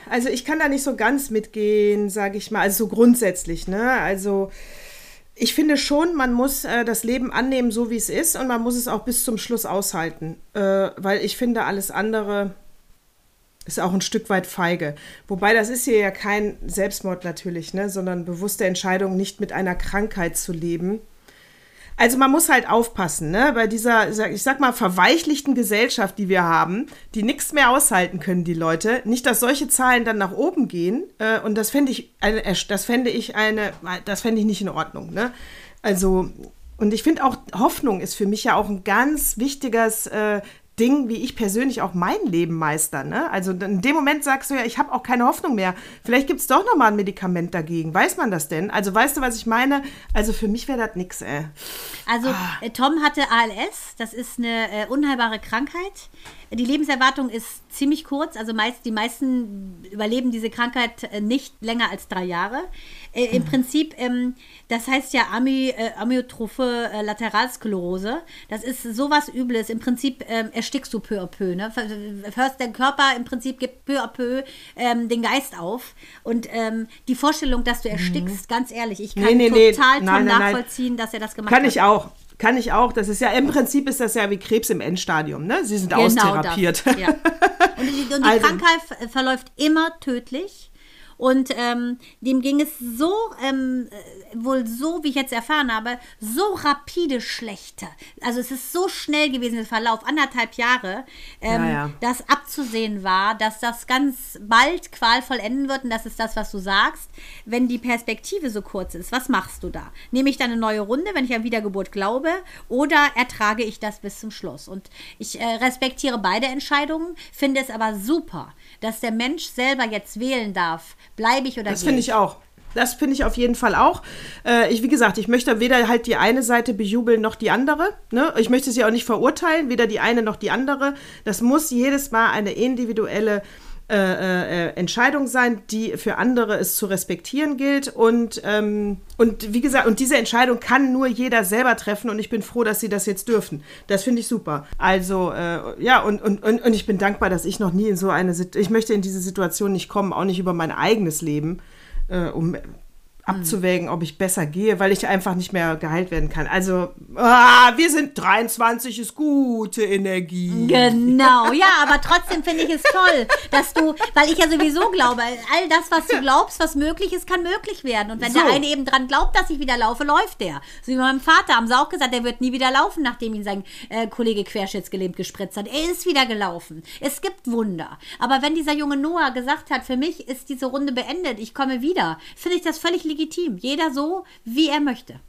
also ich kann da nicht so ganz mitgehen, sage ich mal, also so grundsätzlich, ne? Also ich finde schon, man muss äh, das Leben annehmen, so wie es ist, und man muss es auch bis zum Schluss aushalten, äh, weil ich finde, alles andere ist auch ein Stück weit feige. Wobei das ist hier ja kein Selbstmord natürlich, ne? sondern bewusste Entscheidung, nicht mit einer Krankheit zu leben. Also man muss halt aufpassen, ne? Bei dieser, ich sag mal, verweichlichten Gesellschaft, die wir haben, die nichts mehr aushalten können, die Leute. Nicht, dass solche Zahlen dann nach oben gehen. Äh, und das fände ich eine, das fände ich eine, das fände ich nicht in Ordnung, ne? Also, und ich finde auch, Hoffnung ist für mich ja auch ein ganz wichtiges äh, Ding, wie ich persönlich auch mein Leben meister. Ne? Also in dem Moment sagst du ja, ich habe auch keine Hoffnung mehr. Vielleicht gibt es doch noch mal ein Medikament dagegen. Weiß man das denn? Also weißt du, was ich meine? Also für mich wäre das nix, ey. Also äh, Tom hatte ALS, das ist eine äh, unheilbare Krankheit. Die Lebenserwartung ist ziemlich kurz, also meist, die meisten überleben diese Krankheit äh, nicht länger als drei Jahre. Äh, Im Prinzip, ähm, das heißt ja Ami, äh, Amyotrophe äh, Lateralsklerose. Das ist sowas Übles. Im Prinzip ähm, erstickst du peu à peu. Ne? Hörst der Körper im Prinzip gibt peu à peu ähm, den Geist auf. Und ähm, die Vorstellung, dass du erstickst, ganz ehrlich, ich kann Mhm. Nee, nee, nee. total Tom Nein, nein, nein. nachvollziehen, dass er das gemacht Kann hat. ich auch. Kann ich auch. Das ist ja, im Prinzip ist das ja wie Krebs im Endstadium, ne? Sie sind Genau austherapiert. Das, ja. Und die, und die (laughs) Also- Krankheit ver- verläuft immer tödlich. Und ähm, dem ging es so, ähm, äh, wohl so, wie ich jetzt erfahren habe, so rapide schlechter. Also es ist so schnell gewesen, der Verlauf, anderthalb Jahre, ähm, Ja, ja. dass abzusehen war, dass das ganz bald qualvoll enden wird. Und das ist das, was du sagst. Wenn die Perspektive so kurz ist, was machst du da? Nehme ich dann eine neue Runde, wenn ich an Wiedergeburt glaube, oder ertrage ich das bis zum Schluss? Und ich äh, respektiere beide Entscheidungen, finde es aber super, dass der Mensch selber jetzt wählen darf, bleibe ich oder Das finde ich auch. Das finde ich auf jeden Fall auch. Äh, ich, wie gesagt, ich möchte weder halt die eine Seite bejubeln noch die andere. Ne? Ich möchte sie auch nicht verurteilen, weder die eine noch die andere. Das muss jedes Mal eine individuelle äh, äh, Entscheidung sein, die für andere es zu respektieren gilt. Und, ähm, und wie gesagt, und diese Entscheidung kann nur jeder selber treffen. Und ich bin froh, dass sie das jetzt dürfen. Das finde ich super. Also, äh, ja, und, und, und, und ich bin dankbar, dass ich noch nie in so eine Situation, ich möchte in diese Situation nicht kommen, auch nicht über mein eigenes Leben äh, um abzuwägen, ob ich besser gehe, weil ich einfach nicht mehr geheilt werden kann. Also, ah, wir sind 23, ist gute Energie. Genau, ja, aber trotzdem finde ich es toll, dass du, weil ich ja sowieso glaube, all das, was du glaubst, was möglich ist, kann möglich werden. Und wenn So. der eine eben dran glaubt, dass ich wieder laufe, läuft der. So wie meinem Vater haben sie auch gesagt, der wird nie wieder laufen, nachdem ihn sein äh, Kollege querschnittsgelähmt gespritzt hat. Er ist wieder gelaufen. Es gibt Wunder. Aber wenn dieser junge Noah gesagt hat, für mich ist diese Runde beendet, ich komme wieder, finde ich das völlig legitim. Jeder so, wie er möchte.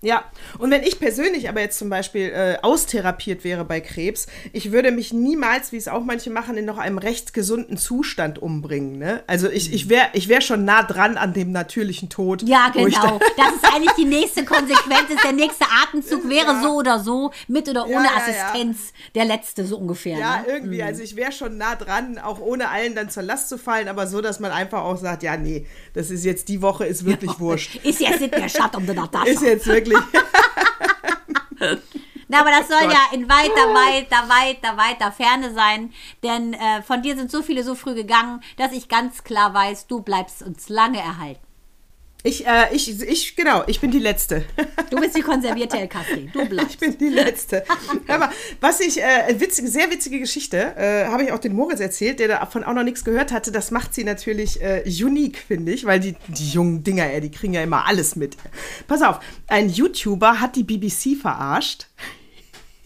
Ja, und wenn ich persönlich aber jetzt zum Beispiel äh, austherapiert wäre bei Krebs, ich würde mich niemals, wie es auch manche machen, in noch einem recht gesunden Zustand umbringen. Ne? Also ich, ich wäre ich wär schon nah dran an dem natürlichen Tod. Ja, genau. da- (laughs) Das ist eigentlich die nächste Konsequenz. Ist der nächste Atemzug wäre Ja. so oder so, mit oder ohne ja, ja. Assistenz, der letzte so ungefähr. Ja, ne? irgendwie. Also ich wäre schon nah dran, auch ohne allen dann zur Last zu fallen, aber so, dass man einfach auch sagt, ja, nee, das ist jetzt die Woche, ist wirklich wurscht. Ist jetzt nicht mehr Schatt um Natascha. (laughs) Ist jetzt wirklich. Na, aber das soll Gott. ja in weiter, weiter, weiter, weiter Ferne sein. Denn äh, von dir sind so viele so früh gegangen, dass ich ganz klar weiß, du bleibst uns lange erhalten. Ich, äh, ich, ich, genau, ich bin die Letzte. Du bist die konservierte El Castri. Du bleibst. Ich bin die Letzte. (laughs) Aber was ich, äh, witzige, sehr witzige Geschichte, äh, habe ich auch den Moritz erzählt, der davon auch noch nichts gehört hatte. Das macht sie natürlich äh, unique, finde ich, weil die, die jungen Dinger, ey, die kriegen ja immer alles mit. Pass auf, ein YouTuber hat die BBC verarscht.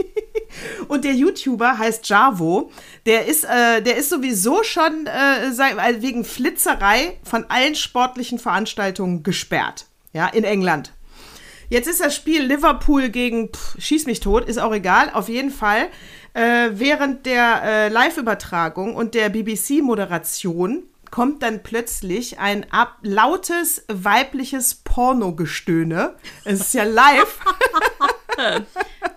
(laughs) Und der YouTuber heißt Javo. Der ist, äh, der ist sowieso schon äh, weil wegen Flitzerei von allen sportlichen Veranstaltungen gesperrt. Ja, in England. Jetzt ist das Spiel Liverpool gegen pff, Schieß mich tot, ist auch egal. Auf jeden Fall, äh, während der äh, Live-Übertragung und der BBC-Moderation kommt dann plötzlich ein ab lautes weibliches Pornogestöhne. Es ist ja live. (laughs)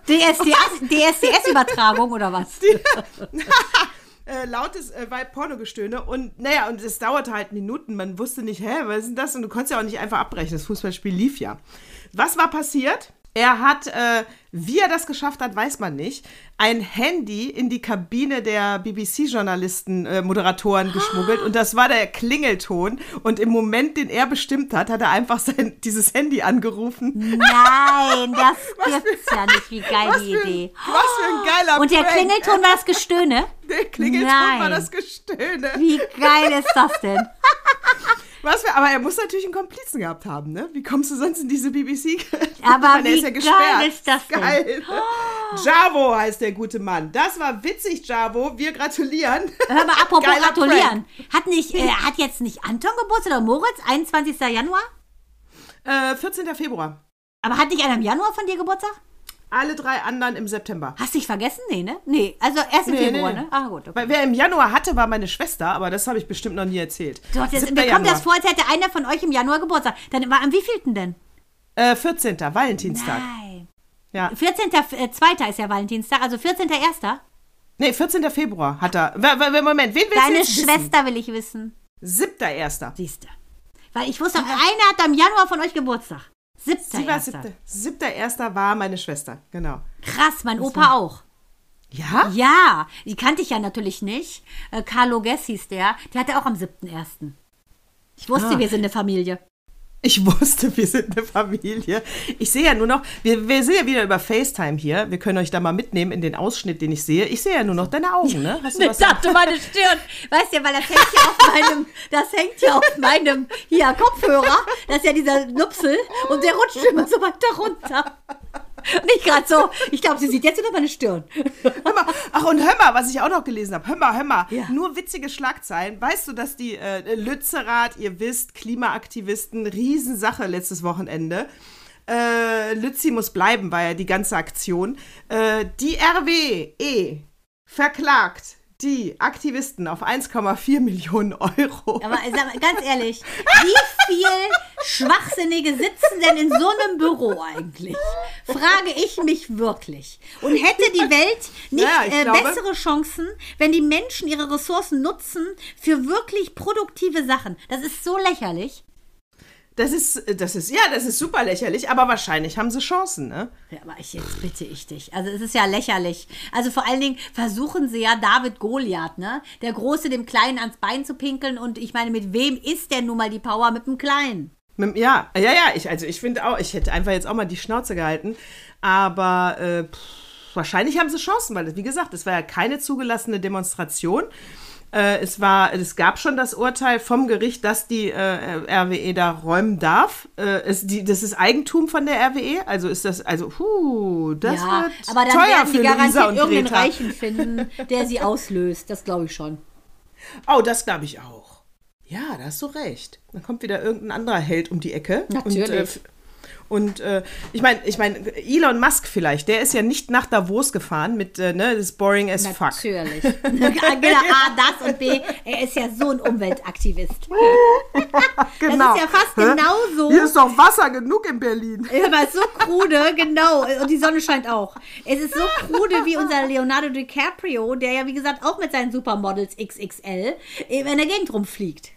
DSDS, DSDS-Übertragung oder was? (laughs) äh, lautes äh, Pornogestöhne und naja, und es dauerte halt Minuten. Man wusste nicht, hä, was ist denn das? Und du konntest ja auch nicht einfach abbrechen. Das Fußballspiel lief ja. Was war passiert? Er hat, äh, wie er das geschafft hat, weiß man nicht, ein Handy in die Kabine der BBC-Journalisten, äh, Moderatoren geschmuggelt und das war der Klingelton. Und im Moment, den er bestimmt hat, hat er einfach sein, (laughs) dieses Handy angerufen. Nein, (laughs) das gibt's ja nicht. Wie geil die für, Idee. was für ein geiler Und der Prank. Klingelton war das Gestöhne? (laughs) Der Klingelton war Nein. das Gestöhne. Wie geil ist das denn? Was für, aber er muss natürlich einen Komplizen gehabt haben, ne? Wie kommst du sonst in diese BBC? (laughs) Aber er wie ist ja geil gesperrt. ist das denn? Geil. Javo heißt der gute Mann. Das war witzig, Javo. Wir gratulieren. Hör mal, apropos Geiler gratulieren. Hat, nicht, äh, hat jetzt nicht Anton Geburtstag oder Moritz, 21. Januar? Äh, 14. Februar. Aber hat nicht einer im Januar von dir Geburtstag? Alle drei anderen im September. Hast du dich vergessen? Nee, ne? Nee, also erst im Nee, Februar, nee. ne? Ah, gut. Okay. Weil wer im Januar hatte, war meine Schwester, aber das habe ich bestimmt noch nie erzählt. So, jetzt, 7. mir kommt das vor, als hätte einer von euch im Januar Geburtstag. Dann war am wievielten denn? Äh, 14. Valentinstag. Nein. Ja. 14. Äh, 2. ist ja Valentinstag, also 14. 1. Nee, 14. Februar hat er. Moment, wen willst du Deine jetzt wissen? Schwester will ich wissen. 7.1. Siehst du. Weil ich wusste, einer hat am Januar von euch Geburtstag. 7. Sie war 7. 7.1. war meine Schwester, genau. Krass, mein Opa auch. Ja? Ja, die kannte ich ja natürlich nicht. Äh, Carlo Guess hieß der. Der hatte auch am 7.1. Ich wusste, Ah. wir sind eine Familie. Ich wusste, wir sind eine Familie. Ich sehe ja nur noch, wir, wir sind ja wieder über FaceTime hier. Wir können euch da mal mitnehmen in den Ausschnitt, den ich sehe. Ich sehe ja nur noch deine Augen, ne? Hast du Ich was? dachte, meine Stirn. Weißt du, weil das hängt ja auf meinem, das hängt ja auf meinem, hier, Kopfhörer. Das ist ja dieser Nupsel. Und der rutscht immer so weiter runter. Nicht gerade so. Ich glaube, sie sieht jetzt nur meine Stirn. Hör mal, ach, und hör mal, was ich auch noch gelesen habe. Hör mal, hör mal. Ja. Nur witzige Schlagzeilen. Weißt du, dass die äh, Lützerath, ihr wisst, Klimaaktivisten, Riesensache letztes Wochenende. Äh, Lützi muss bleiben, war ja die ganze Aktion. Äh, die RWE verklagt die Aktivisten auf 1,4 Millionen Euro. Aber sag ganz ehrlich, wie viel Schwachsinnige sitzen denn in so einem Büro eigentlich? Frage ich mich wirklich. Und hätte die Welt (laughs) nicht Ja, ich äh, glaube- bessere Chancen, wenn die Menschen ihre Ressourcen nutzen für wirklich produktive Sachen? Das ist so lächerlich. Das ist, das ist, ja, das ist super lächerlich, aber wahrscheinlich haben sie Chancen, ne? Ja, aber ich, jetzt bitte ich dich. Also es ist ja lächerlich. Also vor allen Dingen versuchen sie ja David Goliath, ne? Der Große dem Kleinen ans Bein zu pinkeln. Und ich meine, mit wem ist denn nun mal die Power? Mit dem Kleinen. Ja, ja, ja, ich, also ich finde auch, ich hätte einfach jetzt auch mal die Schnauze gehalten, aber äh, pff, wahrscheinlich haben sie Chancen, weil, wie gesagt, es war ja keine zugelassene Demonstration. Äh, es, war, es gab schon das Urteil vom Gericht, dass die äh, RWE da räumen darf. Äh, es, die, das ist Eigentum von der RWE, also ist das, also, puh, das ja, wird aber dann teuer werden für die Luisa garantiert irgendeinen. Reichen finden, der sie (laughs) auslöst. Das glaube ich schon. Oh, das glaube ich auch. Ja, da hast du recht. Dann kommt wieder irgendein anderer Held um die Ecke. Und, Natürlich. äh, f- Und äh, ich meine, ich meine, Elon Musk vielleicht, der ist ja nicht nach Davos gefahren mit, äh, ne, das ist boring as fuck. Natürlich. (laughs) genau, A, das und B, er ist ja so ein Umweltaktivist. (laughs) Genau. Das ist ja fast Hä? genauso. Hier ist doch Wasser genug in Berlin. Aber so krude, genau. Und die Sonne scheint auch. Es ist so krude wie unser Leonardo DiCaprio, der ja, wie gesagt, auch mit seinen Supermodels XXL in der Gegend rumfliegt.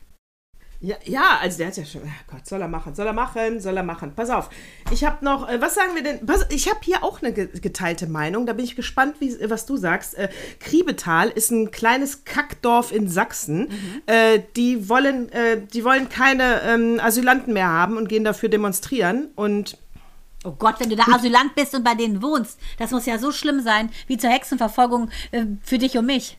Ja, ja, also der hat ja schon, oh Gott, soll er machen, soll er machen, soll er machen. Pass auf, ich habe noch, äh, was sagen wir denn, pass, ich habe hier auch eine ge- geteilte Meinung, da bin ich gespannt, wie, was du sagst. Äh, Kriebetal ist ein kleines Kackdorf in Sachsen. Äh, die, wollen, äh, die wollen keine ähm, Asylanten mehr haben und gehen dafür demonstrieren und Oh Gott, wenn du da Asylant bist und bei denen wohnst, das muss ja so schlimm sein, wie zur Hexenverfolgung äh, für dich und mich.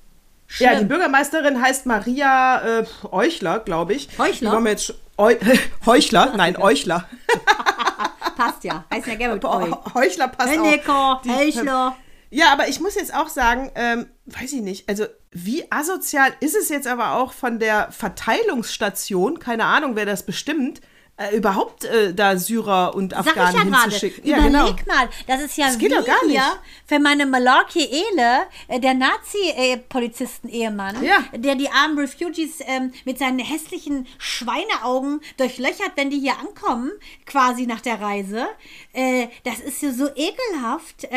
Ja, die Schlimm. Bürgermeisterin heißt Maria äh, Euchler, glaube ich. Heuchler? Jetzt Eu (laughs) Heuchler? Nein, Euchler. (laughs) Passt ja. Heißt ja gerne mit euch. Heuchler passt auch. Nico, Die- Heuchler. Ja, aber ich muss jetzt auch sagen, ähm, weiß ich nicht, also wie asozial ist es jetzt aber auch von der Verteilungsstation, keine Ahnung, wer das bestimmt, äh, überhaupt äh, da Syrer und Sag ich Afghanen ja hinzuschicken. Überleg genau. mal, das ist ja Das geht wie doch gar nicht. für meine Malarkey Ele, äh, der Nazi-Polizisten-Ehemann, Ja. der die armen Refugees ähm, mit seinen hässlichen Schweineaugen durchlöchert, wenn die hier ankommen, quasi nach der Reise. Äh, das ist ja so ekelhaft.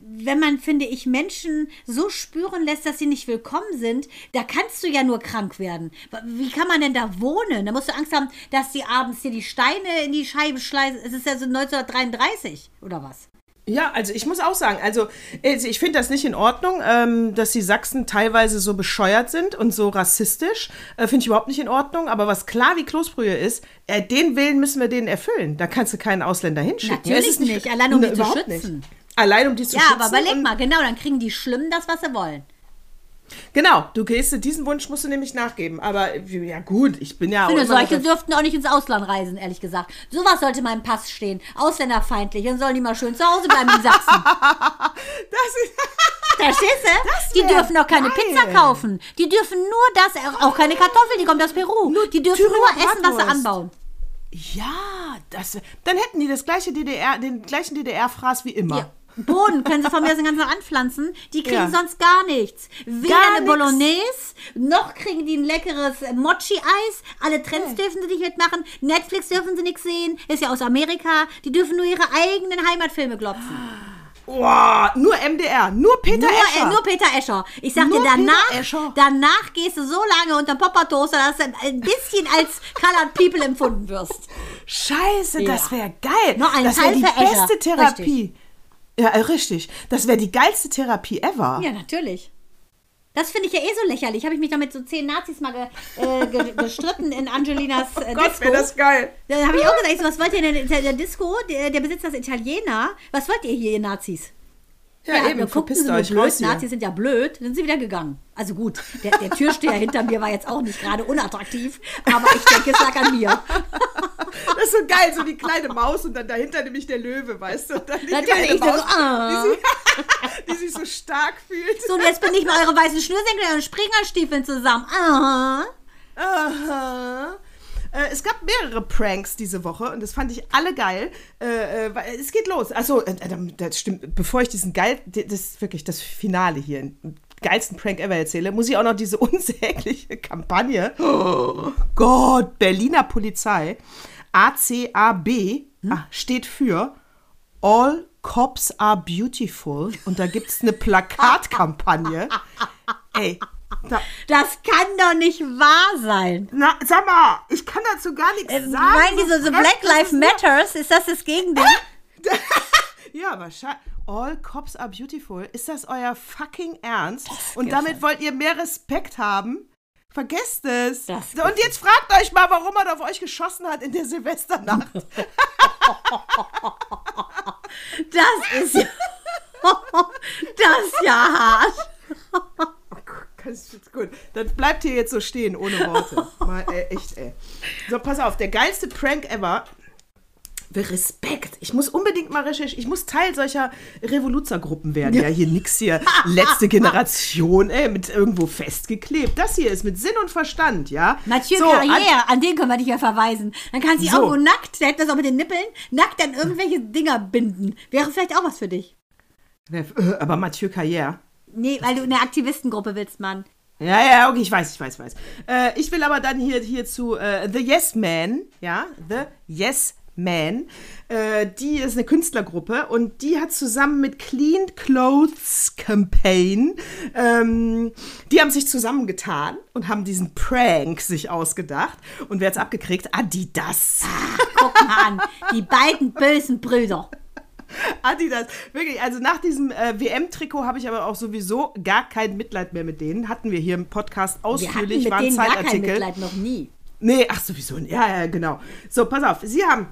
Wenn man, finde ich, Menschen so spüren lässt, dass sie nicht willkommen sind, da kannst du ja nur krank werden. Wie kann man denn da wohnen? Da musst du Angst haben, dass die abends dir die Steine in die Scheibe schleißen. Es ist ja so 1933 oder was? Ja, also ich muss auch sagen, also also ich finde das nicht in Ordnung, ähm, dass die Sachsen teilweise so bescheuert sind und so rassistisch. Äh, finde ich überhaupt nicht in Ordnung. Aber was klar wie Kloßbrühe ist, äh, den Willen müssen wir denen erfüllen. Da kannst du keinen Ausländer hinschicken. Natürlich Es ist nicht, allein um die Ne, zu überhaupt schützen. Nicht. Allein um die zu Ja, schützen. aber überleg mal, genau, dann kriegen die Schlimmen das, was sie wollen. Genau, du gehst, diesen Wunsch musst du nämlich nachgeben. Aber ja gut, ich bin ja auch Ich finde, solche dürften auch nicht ins Ausland reisen, ehrlich gesagt. Sowas sollte mal im Pass stehen. Ausländerfeindlich. Dann sollen die mal schön zu Hause bleiben in Sachsen. (laughs) das ist, (laughs) Verstehst du? Die dürfen auch keine geil. Pizza kaufen. Die dürfen nur das, auch keine Kartoffeln, die kommen aus Peru. die dürfen Thüringer nur essen, was sie anbauen. ja, das, dann hätten die das gleiche DDR, den gleichen DDR-Fraß wie immer. Ja. Bohnen können sie von mir den ganzen Tag anpflanzen. Die kriegen Ja. sonst gar nichts. Weder Gar eine. Bolognese, noch kriegen die ein leckeres Mochi-Eis. Alle Trends dürfen sie nicht mitmachen. Netflix dürfen sie nichts sehen. Ist ja aus Amerika. Die dürfen nur ihre eigenen Heimatfilme glotzen. Boah, nur MDR, nur Peter Nur, Escher. äh, nur Peter Escher. Ich sag Nur dir, danach, danach gehst du so lange unter Poppertoaster, dass du ein bisschen als Colored People empfunden wirst. Scheiße, Ja. das wäre geil. Noch ein das wäre die für Escher. beste Therapie. Ja, äh, richtig. Das wäre die geilste Therapie ever. Ja, natürlich. Das finde ich ja eh so lächerlich. Habe ich mich da mit so zehn Nazis mal ge, äh, ge, (laughs) gestritten in Angelinas äh, Gott, Disco. wäre das geil. Da habe ich auch gesagt, so, was wollt ihr denn in der, der Disco? Der, der Besitzer ist Italiener. Was wollt ihr hier, ihr Nazis? Ja, wir eben, guckten verpisst sie euch, blöd, hier. Nazis sind ja blöd, dann sind sie wieder gegangen. Also gut, der, der Türsteher (laughs) hinter mir war jetzt auch nicht gerade unattraktiv, aber ich denke, es lag an mir. (laughs) Das ist so geil, so die kleine Maus und dann dahinter nämlich der Löwe, weißt du? Und dann die Natürlich, kleine so, Maus, ah. die, sich, (laughs) die sich so stark fühlt. So, und jetzt bin ich mit eure weißen Schnürsenkel und Springerstiefeln zusammen. Aha. Aha. Äh, es gab mehrere Pranks diese Woche und das fand ich alle geil. Äh, äh, es geht los. Achso, äh, äh, das stimmt. Bevor ich diesen geil, das ist wirklich das Finale hier, geilsten Prank ever erzähle, muss ich auch noch diese (laughs) unsägliche Kampagne. Oh Gott, Berliner Polizei. ACAB ah, steht für All Cops are Beautiful und da gibt es eine (laughs) Plakatkampagne. Ey, da, Das kann doch nicht wahr sein. na, sag mal, ich kann dazu gar nichts Äh, sagen. Meinen die so, Black das Lives Matters? Ist das das Gegending? (laughs) Ja, wahrscheinlich. All cops are beautiful. Ist das euer fucking Ernst? Und damit wollt ihr mehr Respekt haben? Vergesst es. Das und jetzt fragt euch mal, warum er auf euch geschossen hat in der Silvesternacht. (laughs) Das ist ja. (laughs) Das ist ja hart. Das ist gut. Dann bleibt hier jetzt so stehen, ohne Worte. (laughs) Mal, ey, echt, ey. So, pass auf, der geilste Prank ever. Respekt. Ich muss unbedingt mal recherchieren. Ich muss Teil solcher Revoluzergruppen werden. Ja, hier nix hier. Letzte (laughs) Generation, ey, mit irgendwo festgeklebt. Das hier ist mit Sinn und Verstand, ja. Mathieu So, Carrière, an den können wir dich ja verweisen. Dann kannst du dich So. irgendwo nackt, der hätte das auch mit den Nippeln, nackt an irgendwelche Dinger binden. Wäre vielleicht auch was für dich. an- Äh, Aber Mathieu Carrière. Nee, weil du in der Aktivistengruppe willst, Mann. Ja, ja, okay, ich weiß, ich weiß, ich weiß. Äh, ich will aber dann hier, hier zu äh, The Yes Man, ja, The Yes Man. Äh, die ist eine Künstlergruppe und die hat zusammen mit Clean Clothes Campaign, ähm, die haben sich zusammengetan und haben diesen Prank sich ausgedacht. Und wer hat's abgekriegt? Adidas. Guck mal an. Die beiden bösen Brüder. (laughs) (laughs) Adidas, wirklich, also nach diesem äh, WM-Trikot habe ich aber auch sowieso gar kein Mitleid mehr mit denen. Hatten wir hier im Podcast Wir hatten ausführlich, mit war ein denen gar kein Zeitartikel. Mitleid noch nie. Nee, ach sowieso. Ja, ja, genau. So, pass auf. Sie haben.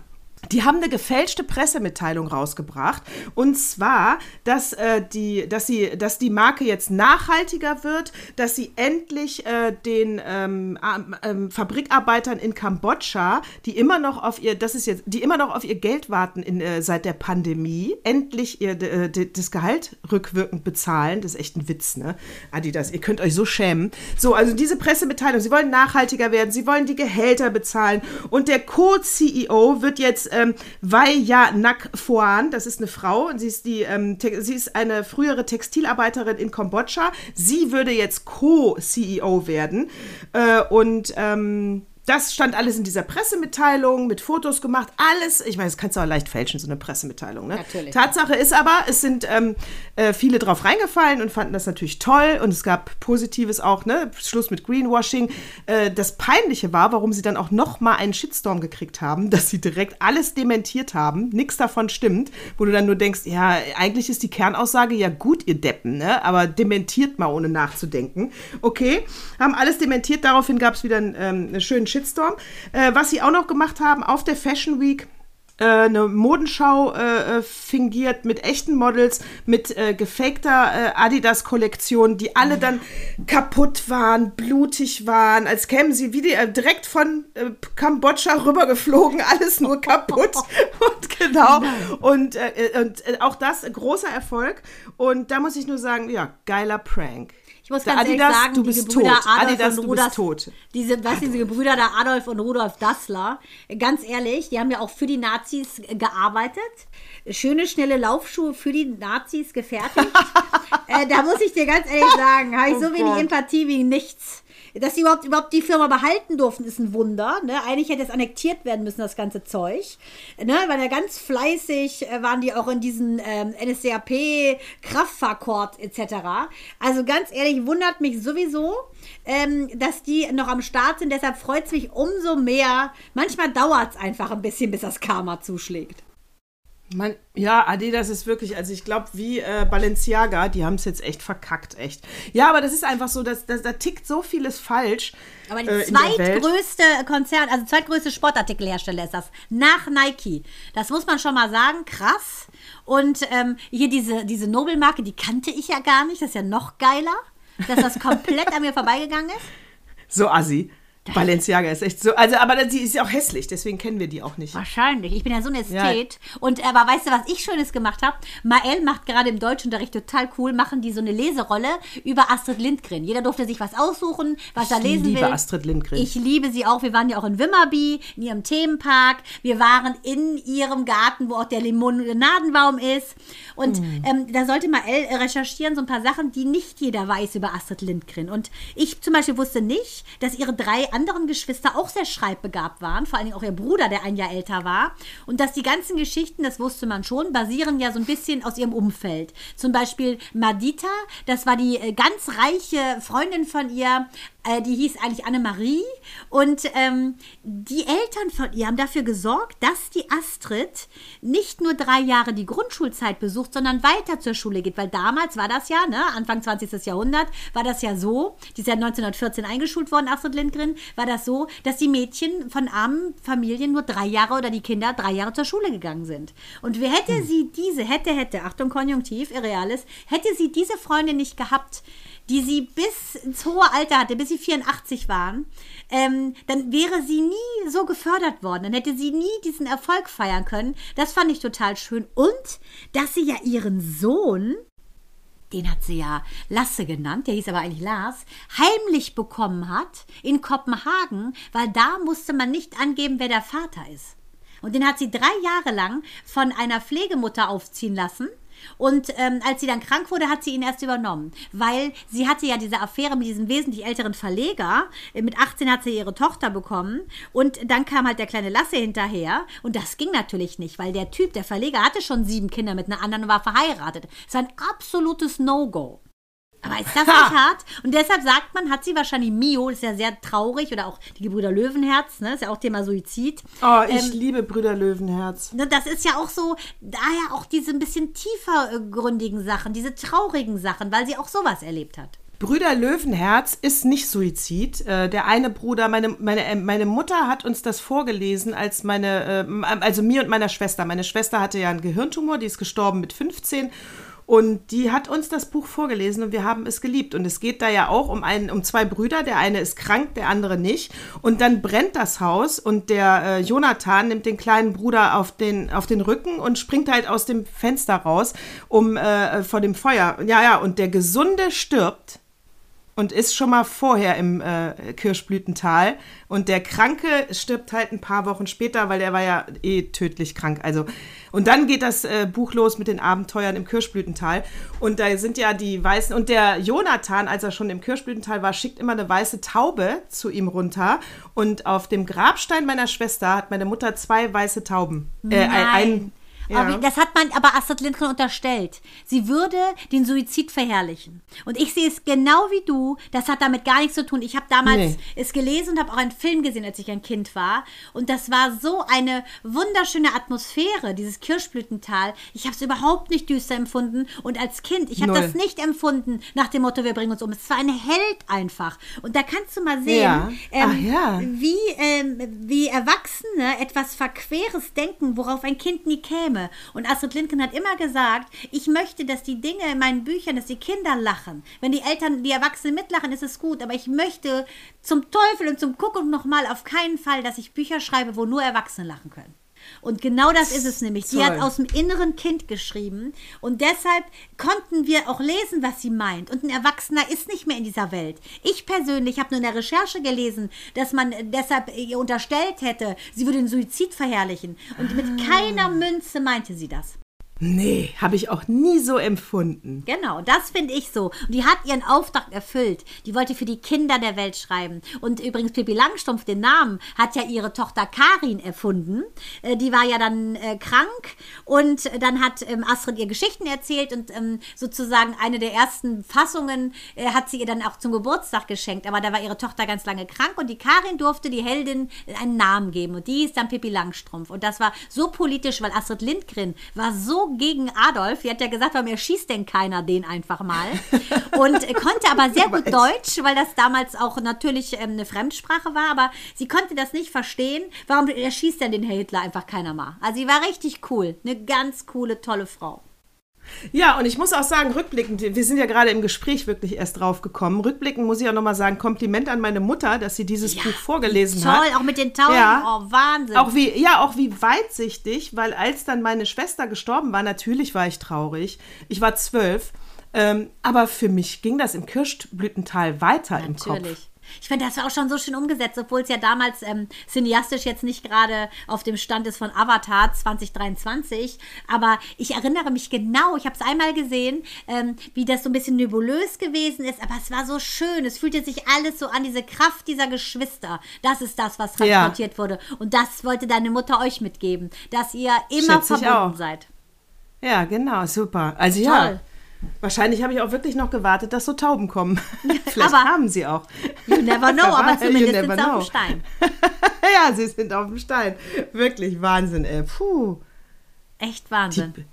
Die haben eine gefälschte Pressemitteilung rausgebracht. Und zwar, dass, äh, die, dass, sie, dass die Marke jetzt nachhaltiger wird, dass sie endlich äh, den ähm, ähm, Fabrikarbeitern in Kambodscha, die immer noch auf ihr, das ist jetzt, die immer noch auf ihr Geld warten in, äh, seit der Pandemie, endlich ihr äh, das Gehalt rückwirkend bezahlen. Das ist echt ein Witz, ne? Adidas, ihr könnt euch so schämen. So, also diese Pressemitteilung, sie wollen nachhaltiger werden, sie wollen die Gehälter bezahlen. Und der Co-CEO wird jetzt ähm, Nak Phoan, das ist eine Frau, sie ist, die, ähm, sie ist eine frühere Textilarbeiterin in Kambodscha. Sie würde jetzt Co-CEO werden. Äh, und ähm, das stand alles in dieser Pressemitteilung, mit Fotos gemacht, alles. Ich meine, das kannst du auch leicht fälschen, so eine Pressemitteilung. Ne? Natürlich. Tatsache ist aber, es sind ähm, äh, viele drauf reingefallen und fanden das natürlich toll und es gab Positives auch, ne? Schluss mit Greenwashing. Äh, das Peinliche war, warum sie dann auch noch mal einen Shitstorm gekriegt haben, (laughs) dass sie direkt alles dementiert haben, nichts davon stimmt, wo du dann nur denkst, ja, eigentlich ist die Kernaussage ja gut, ihr Deppen, ne? Aber dementiert mal ohne nachzudenken. Okay, haben alles dementiert, daraufhin gab es wieder einen, ähm, einen schönen Shitstorm. Äh, was sie auch noch gemacht haben auf der Fashion Week, äh, eine Modenschau äh, äh, fingiert mit echten Models, mit äh, gefakter äh, Adidas-Kollektion, die alle dann kaputt waren, blutig waren, als kämen sie wie die, äh, direkt von äh, Kambodscha rübergeflogen, (laughs) alles nur kaputt. (laughs) und genau. Und, und auch das, großer Erfolg. Und da muss ich nur sagen, ja, geiler Prank. Ich muss ganz Adidas, ehrlich sagen, du die bist Gebrüder tot. Adolf Adidas, und Rudolf, tot. Diese, weißt du, diese Gebrüder da Adolf und Rudolf Dassler, ganz ehrlich, die haben ja auch für die Nazis gearbeitet. Schöne, schnelle Laufschuhe für die Nazis gefertigt. (laughs) äh, da muss ich dir ganz ehrlich sagen, habe ich Oh so wenig Gott. Empathie wie nichts. Dass sie überhaupt, überhaupt die Firma behalten durften, ist ein Wunder. Ne? Eigentlich hätte es annektiert werden müssen, das ganze Zeug. Ne? Weil ja ganz fleißig äh, waren die auch in diesen ähm, NSDAP, Kraftfahrkord etc. Also ganz ehrlich, wundert mich sowieso, ähm, dass die noch am Start sind. Deshalb freut es mich umso mehr. Manchmal dauert es einfach ein bisschen, bis das Karma zuschlägt. Man, ja, Adidas ist wirklich, also ich glaube, wie äh, Balenciaga, die haben es jetzt echt verkackt, echt. Ja, aber das ist einfach so, dass, dass da tickt so vieles falsch. Aber die äh, zweitgrößte Konzern, also zweitgrößte Sportartikelhersteller ist das, nach Nike. Das muss man schon mal sagen, krass. Und ähm, hier diese, diese Nobelmarke, die kannte ich ja gar nicht, das ist ja noch geiler, dass das komplett an mir vorbeigegangen ist. So assi. Balenciaga ist echt so, also, aber sie ist ja auch hässlich, deswegen kennen wir die auch nicht. Wahrscheinlich. Ich bin ja so ein Ästhet. Und aber weißt du, was ich Schönes gemacht habe? Mael macht gerade im Deutschunterricht total cool, machen die so eine Leserolle über Astrid Lindgren. Jeder durfte sich was aussuchen, was er Ich lesen liebe will. Astrid Lindgren. Ich liebe sie auch. Wir waren ja auch in Wimmerby, in ihrem Themenpark. Wir waren in ihrem Garten, wo auch der Limonadenbaum ist. Und Hm. ähm, da sollte Mael recherchieren, so ein paar Sachen, die nicht jeder weiß über Astrid Lindgren. Und ich zum Beispiel wusste nicht, dass ihre drei anderen Geschwister auch sehr schreibbegabt waren. Vor allen Dingen auch ihr Bruder, der ein Jahr älter war. Und dass die ganzen Geschichten, das wusste man schon, basieren ja so ein bisschen aus ihrem Umfeld. Zum Beispiel Madita, das war die äh, ganz reiche Freundin von ihr, äh, die hieß eigentlich Annemarie. Und ähm, die Eltern von ihr haben dafür gesorgt, dass die Astrid nicht nur drei Jahre die Grundschulzeit besucht, sondern weiter zur Schule geht. Weil damals war das ja, ne, Anfang 20. Jahrhundert, war das ja so, die ist ja 1914 eingeschult worden, Astrid Lindgren, war das so, dass die Mädchen von armen Familien nur drei Jahre oder die Kinder drei Jahre zur Schule gegangen sind. Und wer hätte sie diese, hätte, hätte, Achtung, Konjunktiv, Irreales, hätte sie diese Freundin nicht gehabt, die sie bis ins hohe Alter hatte, bis sie 84 waren, ähm, dann wäre sie nie so gefördert worden. Dann hätte sie nie diesen Erfolg feiern können. Das fand ich total schön. Und dass sie ja ihren Sohn, den hat sie ja Lasse genannt, der hieß aber eigentlich Lars, heimlich bekommen hat in Kopenhagen, weil da musste man nicht angeben, wer der Vater ist. Und den hat sie drei Jahre lang von einer Pflegemutter aufziehen lassen. Und ähm, als sie dann krank wurde, hat sie ihn erst übernommen, weil sie hatte ja diese Affäre mit diesem wesentlich älteren Verleger. Mit 18 hat sie ihre Tochter bekommen und dann kam halt der kleine Lasse hinterher und das ging natürlich nicht, weil der Typ, der Verleger, hatte schon sieben Kinder mit einer anderen und war verheiratet. Das ist ein absolutes No-Go. Aber ist das nicht hart? Und deshalb sagt man, hat sie wahrscheinlich Mio, ist ja sehr traurig, oder auch die Gebrüder Löwenherz, ne? Ist ja auch Thema Suizid. Oh, ich ähm, liebe Brüder Löwenherz. Ne, das ist ja auch so, daher auch diese ein bisschen tiefergründigen Sachen, diese traurigen Sachen, weil sie auch sowas erlebt hat. Brüder Löwenherz ist nicht Suizid. Äh, der eine Bruder, meine, meine, äh, meine Mutter hat uns das vorgelesen, als meine, äh, also mir und meiner Schwester. Meine Schwester hatte ja einen Gehirntumor, die ist gestorben mit 15 und die hat uns das Buch vorgelesen und wir haben es geliebt. Und es geht da ja auch um, einen, um zwei Brüder. Der eine ist krank, der andere nicht. Und dann brennt das Haus und der äh, Jonathan nimmt den kleinen Bruder auf den, auf den Rücken und springt halt aus dem Fenster raus, um äh, vor dem Feuer. Ja, ja, und der Gesunde stirbt und ist schon mal vorher im äh, Kirschblütental. Und der Kranke stirbt halt ein paar Wochen später, weil er war ja eh tödlich krank. Also, und dann geht das äh, Buch los mit den Abenteuern im Kirschblütental. Und da sind ja die weißen. Und der Jonathan, als er schon im Kirschblütental war, schickt immer eine weiße Taube zu ihm runter. Und auf dem Grabstein meiner Schwester hat meine Mutter zwei weiße Tauben. Äh, ein, ja. Aber das hat man aber Astrid Lindgren unterstellt. Sie würde den Suizid verherrlichen. Und ich sehe es genau wie du. Das hat damit gar nichts zu tun. Ich habe damals nee. es gelesen und habe auch einen Film gesehen, als ich ein Kind war. Und das war so eine wunderschöne Atmosphäre, dieses Kirschblütental. Ich habe es überhaupt nicht düster empfunden. Und als Kind, ich habe das nicht empfunden nach dem Motto, wir bringen uns um. Es war ein Held einfach. Und da kannst du mal sehen, ja. Ähm, ja. wie, ähm, wie Erwachsene etwas Verqueres denken, worauf ein Kind nie käme. Filme. Und Astrid Lindgren hat immer gesagt, ich möchte, dass die Dinge in meinen Büchern, dass die Kinder lachen. Wenn die Eltern, die Erwachsenen mitlachen, ist es gut. Aber ich möchte zum Teufel und zum Kuckuck nochmal auf keinen Fall, dass ich Bücher schreibe, wo nur Erwachsene lachen können. Und genau das ist es nämlich. Sie hat aus dem inneren Kind geschrieben und deshalb konnten wir auch lesen, was sie meint. Und ein Erwachsener ist nicht mehr in dieser Welt. Ich persönlich habe nur in der Recherche gelesen, dass man deshalb ihr unterstellt hätte, sie würde den Suizid verherrlichen. Und mit keiner Münze meinte sie das. Nee, habe ich auch nie so empfunden. Genau, das finde ich so. Und die hat ihren Auftrag erfüllt. Die wollte für die Kinder der Welt schreiben. Und übrigens, Pippi Langstrumpf, den Namen, hat ja ihre Tochter Karin erfunden. Äh, die war ja dann äh, krank und dann hat ähm, Astrid ihr Geschichten erzählt und ähm, sozusagen eine der ersten Fassungen äh, hat sie ihr dann auch zum Geburtstag geschenkt. Aber da war ihre Tochter ganz lange krank und die Karin durfte die Heldin einen Namen geben. Und die ist dann Pippi Langstrumpf. Und das war so politisch, weil Astrid Lindgren war so gegen Adolf. Sie hat ja gesagt, warum erschießt denn keiner den einfach mal? Und konnte aber sehr (laughs) gut Deutsch, weil das damals auch natürlich ähm, eine Fremdsprache war, aber sie konnte das nicht verstehen. Warum erschießt denn den Herr Hitler einfach keiner mal? Also sie war richtig cool. Eine ganz coole, tolle Frau. Ja, und ich muss auch sagen, rückblickend, wir sind ja gerade im Gespräch wirklich erst drauf gekommen. Rückblickend muss ich auch nochmal sagen, Kompliment an meine Mutter, dass sie dieses ja, Buch vorgelesen toll, hat. Toll, auch mit den Tauben. Ja. Oh, Wahnsinn. Auch wie, ja, auch wie weitsichtig, weil als dann meine Schwester gestorben war, natürlich war ich traurig. Ich war zwölf. Ähm, aber für mich ging das im Kirschblütental weiter natürlich. im Kopf. Ich finde, das war auch schon so schön umgesetzt, obwohl es ja damals ähm, cineastisch jetzt nicht gerade auf dem Stand ist von Avatar 2023. Aber ich erinnere mich genau, ich habe es einmal gesehen, ähm, wie das so ein bisschen nebulös gewesen ist. Aber es war so schön. Es fühlte sich alles so an, diese Kraft dieser Geschwister. Das ist das, was transportiert ja. wurde. Und das wollte deine Mutter euch mitgeben, dass ihr immer Schätze verbunden seid. Ja, genau, super. Also Toll. ja. Wahrscheinlich habe ich auch wirklich noch gewartet, dass so Tauben kommen. (laughs) Vielleicht aber haben sie auch. You never know, aber (laughs) zumindest sind sie auf dem Stein. (laughs) ja, sie sind auf dem Stein. Wirklich Wahnsinn, ey. Puh. Echt Wahnsinn. Die,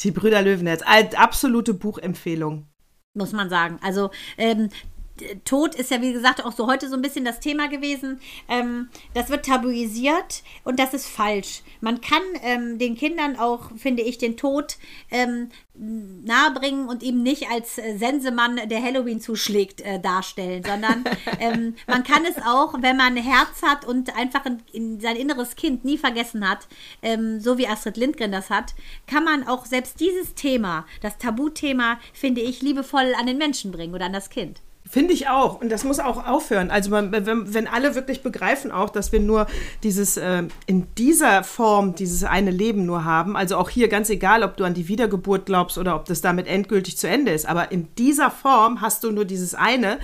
die Brüder Löwenherz. Absolute Buchempfehlung. Muss man sagen. Also, ähm, Tod ist ja, wie gesagt, auch so heute so ein bisschen das Thema gewesen. Ähm, das wird tabuisiert und das ist falsch. Man kann ähm, den Kindern auch, finde ich, den Tod ähm, nahebringen und ihm nicht als äh, Sensemann, der Halloween zuschlägt, äh, darstellen, sondern (laughs) ähm, man kann es auch, wenn man ein Herz hat und einfach in, in sein inneres Kind nie vergessen hat, ähm, so wie Astrid Lindgren das hat, kann man auch selbst dieses Thema, das Tabuthema, finde ich, liebevoll an den Menschen bringen oder an das Kind. Finde ich auch. Und das muss auch aufhören. Also man, wenn, wenn, alle wirklich begreifen auch, dass wir nur dieses, äh, in dieser Form, dieses eine Leben nur haben, also auch hier ganz egal, ob du an die Wiedergeburt glaubst oder ob das damit endgültig zu Ende ist, aber in dieser Form hast du nur dieses eine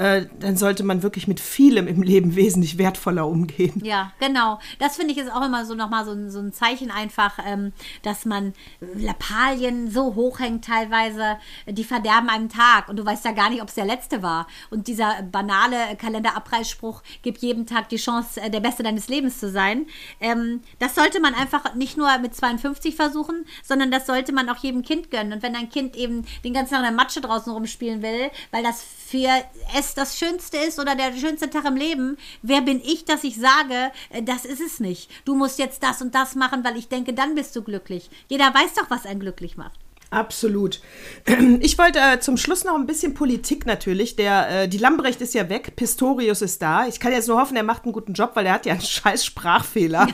äh, dann sollte man wirklich mit vielem im Leben (laughs) wesentlich wertvoller umgehen. Ja, genau. Das finde ich ist auch immer so nochmal so, so ein Zeichen einfach, ähm, dass man Lappalien so hochhängt teilweise, die verderben einem Tag und du weißt ja gar nicht, ob es der letzte war. Und dieser banale Kalenderabreißspruch gibt jedem Tag die Chance, äh, der Beste deines Lebens zu sein. Ähm, das sollte man einfach nicht nur mit 52 versuchen, sondern das sollte man auch jedem Kind gönnen. Und wenn ein Kind eben den ganzen Tag in der Matsche draußen rumspielen will, weil das für es das Schönste ist oder der schönste Tag im Leben, wer bin ich, dass ich sage, äh, das ist es nicht. Du musst jetzt das und das machen, weil ich denke, dann bist du glücklich. Jeder weiß doch, was einen glücklich macht. Absolut. (clears throat) Ich wollte äh, zum Schluss noch ein bisschen Politik natürlich. Der, äh, die Lambrecht ist ja weg, Pistorius ist da. Ich kann jetzt nur hoffen, er macht einen guten Job, weil er hat ja einen (laughs) scheiß Sprachfehler.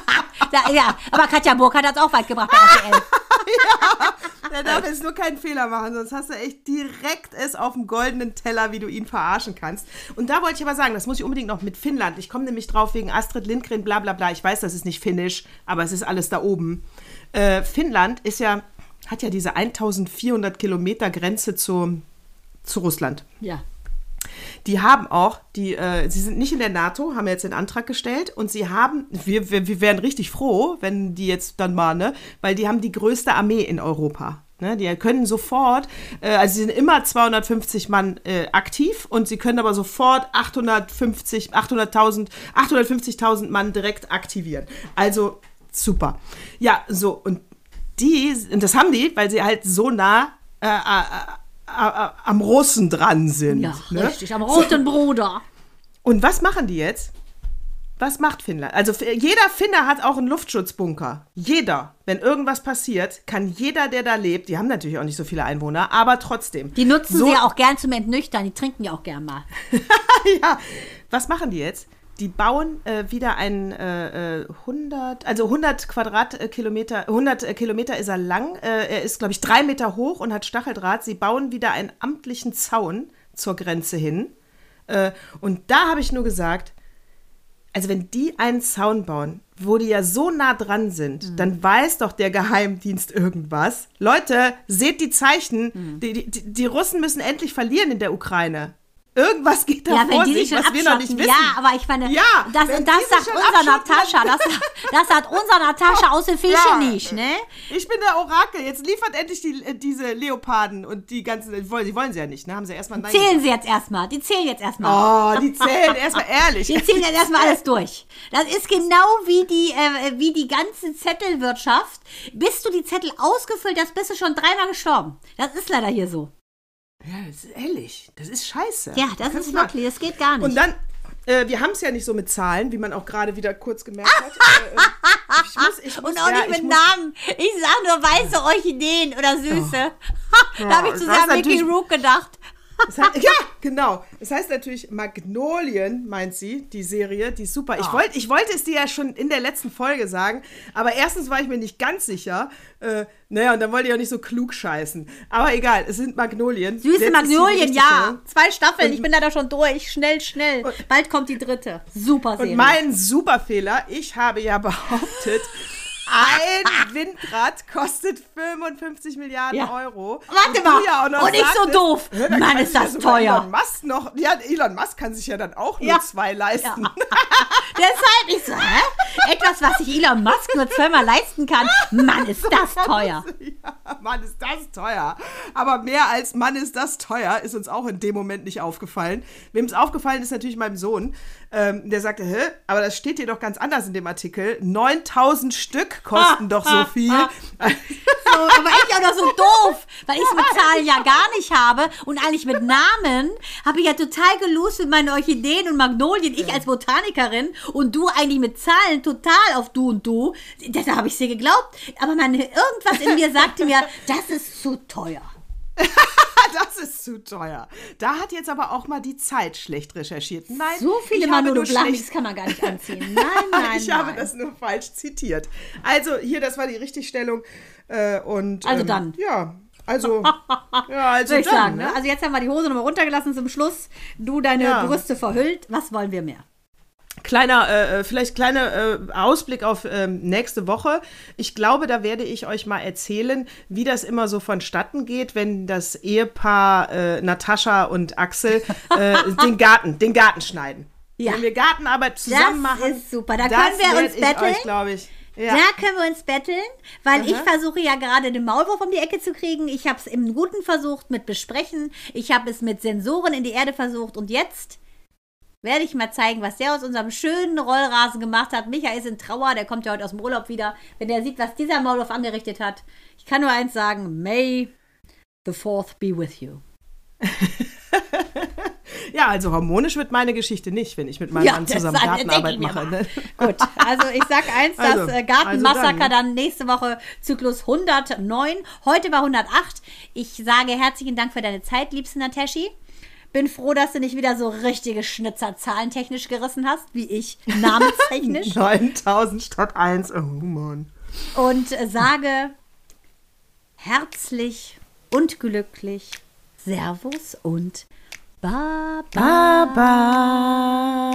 (laughs) da, ja, aber Katja Burkhardt hat es auch weit gebracht bei RTL. (laughs) (laughs) ja, der darf jetzt nur keinen Fehler machen, sonst hast du echt direkt es auf dem goldenen Teller, wie du ihn verarschen kannst. Und da wollte ich aber sagen, das muss ich unbedingt noch mit Finnland. Ich komme nämlich drauf wegen Astrid Lindgren, bla bla bla. Ich weiß, das ist nicht finnisch, aber es ist alles da oben. Äh, Finnland ist ja, hat ja diese 1400 Kilometer Grenze zu, zu Russland. Ja. Die haben auch, die, äh, sie sind nicht in der NATO, haben jetzt den Antrag gestellt und sie haben, wir, wir, wir wären richtig froh, wenn die jetzt dann mal, ne, weil die haben die größte Armee in Europa. Ne, die können sofort, äh, also sie sind immer 250 Mann äh, aktiv und sie können aber sofort 850, 800.000, 850.000 Mann direkt aktivieren. Also super. Ja, so und die, und das haben die, weil sie halt so nah äh, äh am Russen dran sind. Ja, ne? richtig, am roten Bruder. Und was machen die jetzt? Was macht Finnland? Also jeder Finner hat auch einen Luftschutzbunker. Jeder. Wenn irgendwas passiert, kann jeder, der da lebt, die haben natürlich auch nicht so viele Einwohner, aber trotzdem. Die nutzen so, sie ja auch gern zum Entnüchtern, die trinken ja auch gern mal. (laughs) ja. Was machen die jetzt? Die bauen äh, wieder ein äh, 100, äh, also 100 Quadratkilometer, 100 äh, Kilometer ist er lang. Äh, er ist, glaube ich, drei Meter hoch und hat Stacheldraht. Sie bauen wieder einen amtlichen Zaun zur Grenze hin. Äh, und da habe ich nur gesagt, also wenn die einen Zaun bauen, wo die ja so nah dran sind, mhm. dann weiß doch der Geheimdienst irgendwas. Leute, seht die Zeichen. Mhm. Die, die, die Russen müssen endlich verlieren in der Ukraine. Irgendwas geht da ja, vor sich, was wir noch nicht wissen. Ja, aber ich meine, ja, das, (laughs) das sagt unser Natascha. Das, das hat unser Natascha aus dem Fische ja. nicht, ne? Ich bin der Orakel. Jetzt liefert endlich die, äh, diese Leoparden und die ganzen. Die wollen, die wollen sie ja nicht, ne? Haben sie erstmal. Zählen gesagt. sie jetzt erstmal. Die zählen jetzt erstmal. Oh, die zählen erstmal (laughs) ehrlich. Die zählen jetzt erstmal alles durch. Das ist genau wie die, äh, wie die ganze Zettelwirtschaft. Bis du die Zettel ausgefüllt hast, bist du schon dreimal gestorben. Das ist leider hier so. Ja, das ist ehrlich. Das ist scheiße. Ja, das, das ist wirklich, das geht gar nicht. Und dann, äh, wir haben es ja nicht so mit Zahlen, wie man auch gerade wieder kurz gemerkt hat. äh, äh ich muss, ich (laughs) muss, Und auch ja, nicht mit Namen. Ich sag nur weiße Orchideen oder süße. Oh. (laughs) da habe ich zu sehr an Mickey Rook gedacht. Das heißt, ja, genau. Das heißt natürlich Magnolien, meint sie, die Serie, die ist super. Ich, oh. wollt, ich wollte es dir ja schon in der letzten Folge sagen, aber erstens war ich mir nicht ganz sicher. Äh, naja, und dann wollte ich auch nicht so klug scheißen. Aber egal, es sind Magnolien. Süße Jetzt Magnolien, ja. Zwei Staffeln, und, ich bin da doch schon durch. Schnell, schnell. Und, Bald kommt die dritte. Super Serie. Und mein Superfehler, ich habe ja (laughs) behauptet, ein Windrad kostet 55 Milliarden ja. Euro. Warte mal, ja und nicht so doof. Mann, ist das teuer. Elon Musk noch, ja, Elon Musk kann sich ja dann auch nur ja. zwei leisten. Ja. (laughs) Deshalb, ich so, hä? Etwas, was sich Elon Musk nur zweimal leisten kann. Mann, ist (laughs) das teuer. Ja, Mann, ist das teuer. Aber mehr als Mann, ist das teuer, ist uns auch in dem Moment nicht aufgefallen. Wem es aufgefallen ist, natürlich meinem Sohn. Ähm, der sagte, hä, aber das steht hier doch ganz anders in dem Artikel. 9000 Stück kosten (laughs) doch so viel. So, aber ich auch noch so doof, weil ich es mit Zahlen ja gar nicht habe und eigentlich mit Namen habe ich ja total gelost mit meinen Orchideen und Magnolien, ich als Botanikerin und du eigentlich mit Zahlen total auf du und du. Deshalb habe ich dir geglaubt, aber meine, irgendwas in mir sagte mir, das ist zu teuer. (laughs) das ist zu teuer. Da hat jetzt aber auch mal die Zeit schlecht recherchiert. Nein, So viele ich habe Manolo nur Blahniks schlecht- kann man gar nicht anziehen. (laughs) Nein, nein, ich nein. habe das nur falsch zitiert. Also hier, das war die Richtigstellung. Äh, und, Also ähm, dann. Ja, also, (laughs) ja, also ich dann, sagen, ne? ne? Also jetzt haben wir die Hose nochmal runtergelassen zum Schluss. Du deine Ja. Brüste verhüllt. Was wollen wir mehr? Kleiner, äh, vielleicht kleiner äh, Ausblick auf ähm, nächste Woche. Ich glaube, da werde ich euch mal erzählen, wie das immer so vonstatten geht, wenn das Ehepaar äh, Natascha und Axel äh, (laughs) den Garten, den Garten schneiden. Ja. Wenn wir Gartenarbeit zusammen Das machen. ist super. Da das können wir uns betteln. Glaube ich. Ja. Da können wir uns betteln, weil ich versuche ja gerade den Maulwurf um die Ecke zu kriegen. Ich habe es im Guten versucht mit Besprechen. Ich habe es mit Sensoren in die Erde versucht. Und jetzt werde ich mal zeigen, was der aus unserem schönen Rollrasen gemacht hat. Micha ist in Trauer, der kommt ja heute aus dem Urlaub wieder. Wenn der sieht, was dieser Maulwurf angerichtet hat. Ich kann nur eins sagen, may the fourth be with you. (laughs) ja, also harmonisch wird meine Geschichte nicht, wenn ich mit meinem Mann zusammen das- Gartenarbeit mache. Ne? Gut, also ich sag eins, (laughs) das Also, äh, Gartenmassaker also dann, dann, nächste Woche Zyklus 109. Heute war 108. Ich sage herzlichen Dank für deine Zeit, liebste Nataschi. Bin froh, dass du nicht wieder so richtige Schnitzer zahlentechnisch gerissen hast, wie ich namenstechnisch. (laughs) 9000 statt 1. Oh Mann. Und äh, sage herzlich und glücklich Servus und Baba. Baba.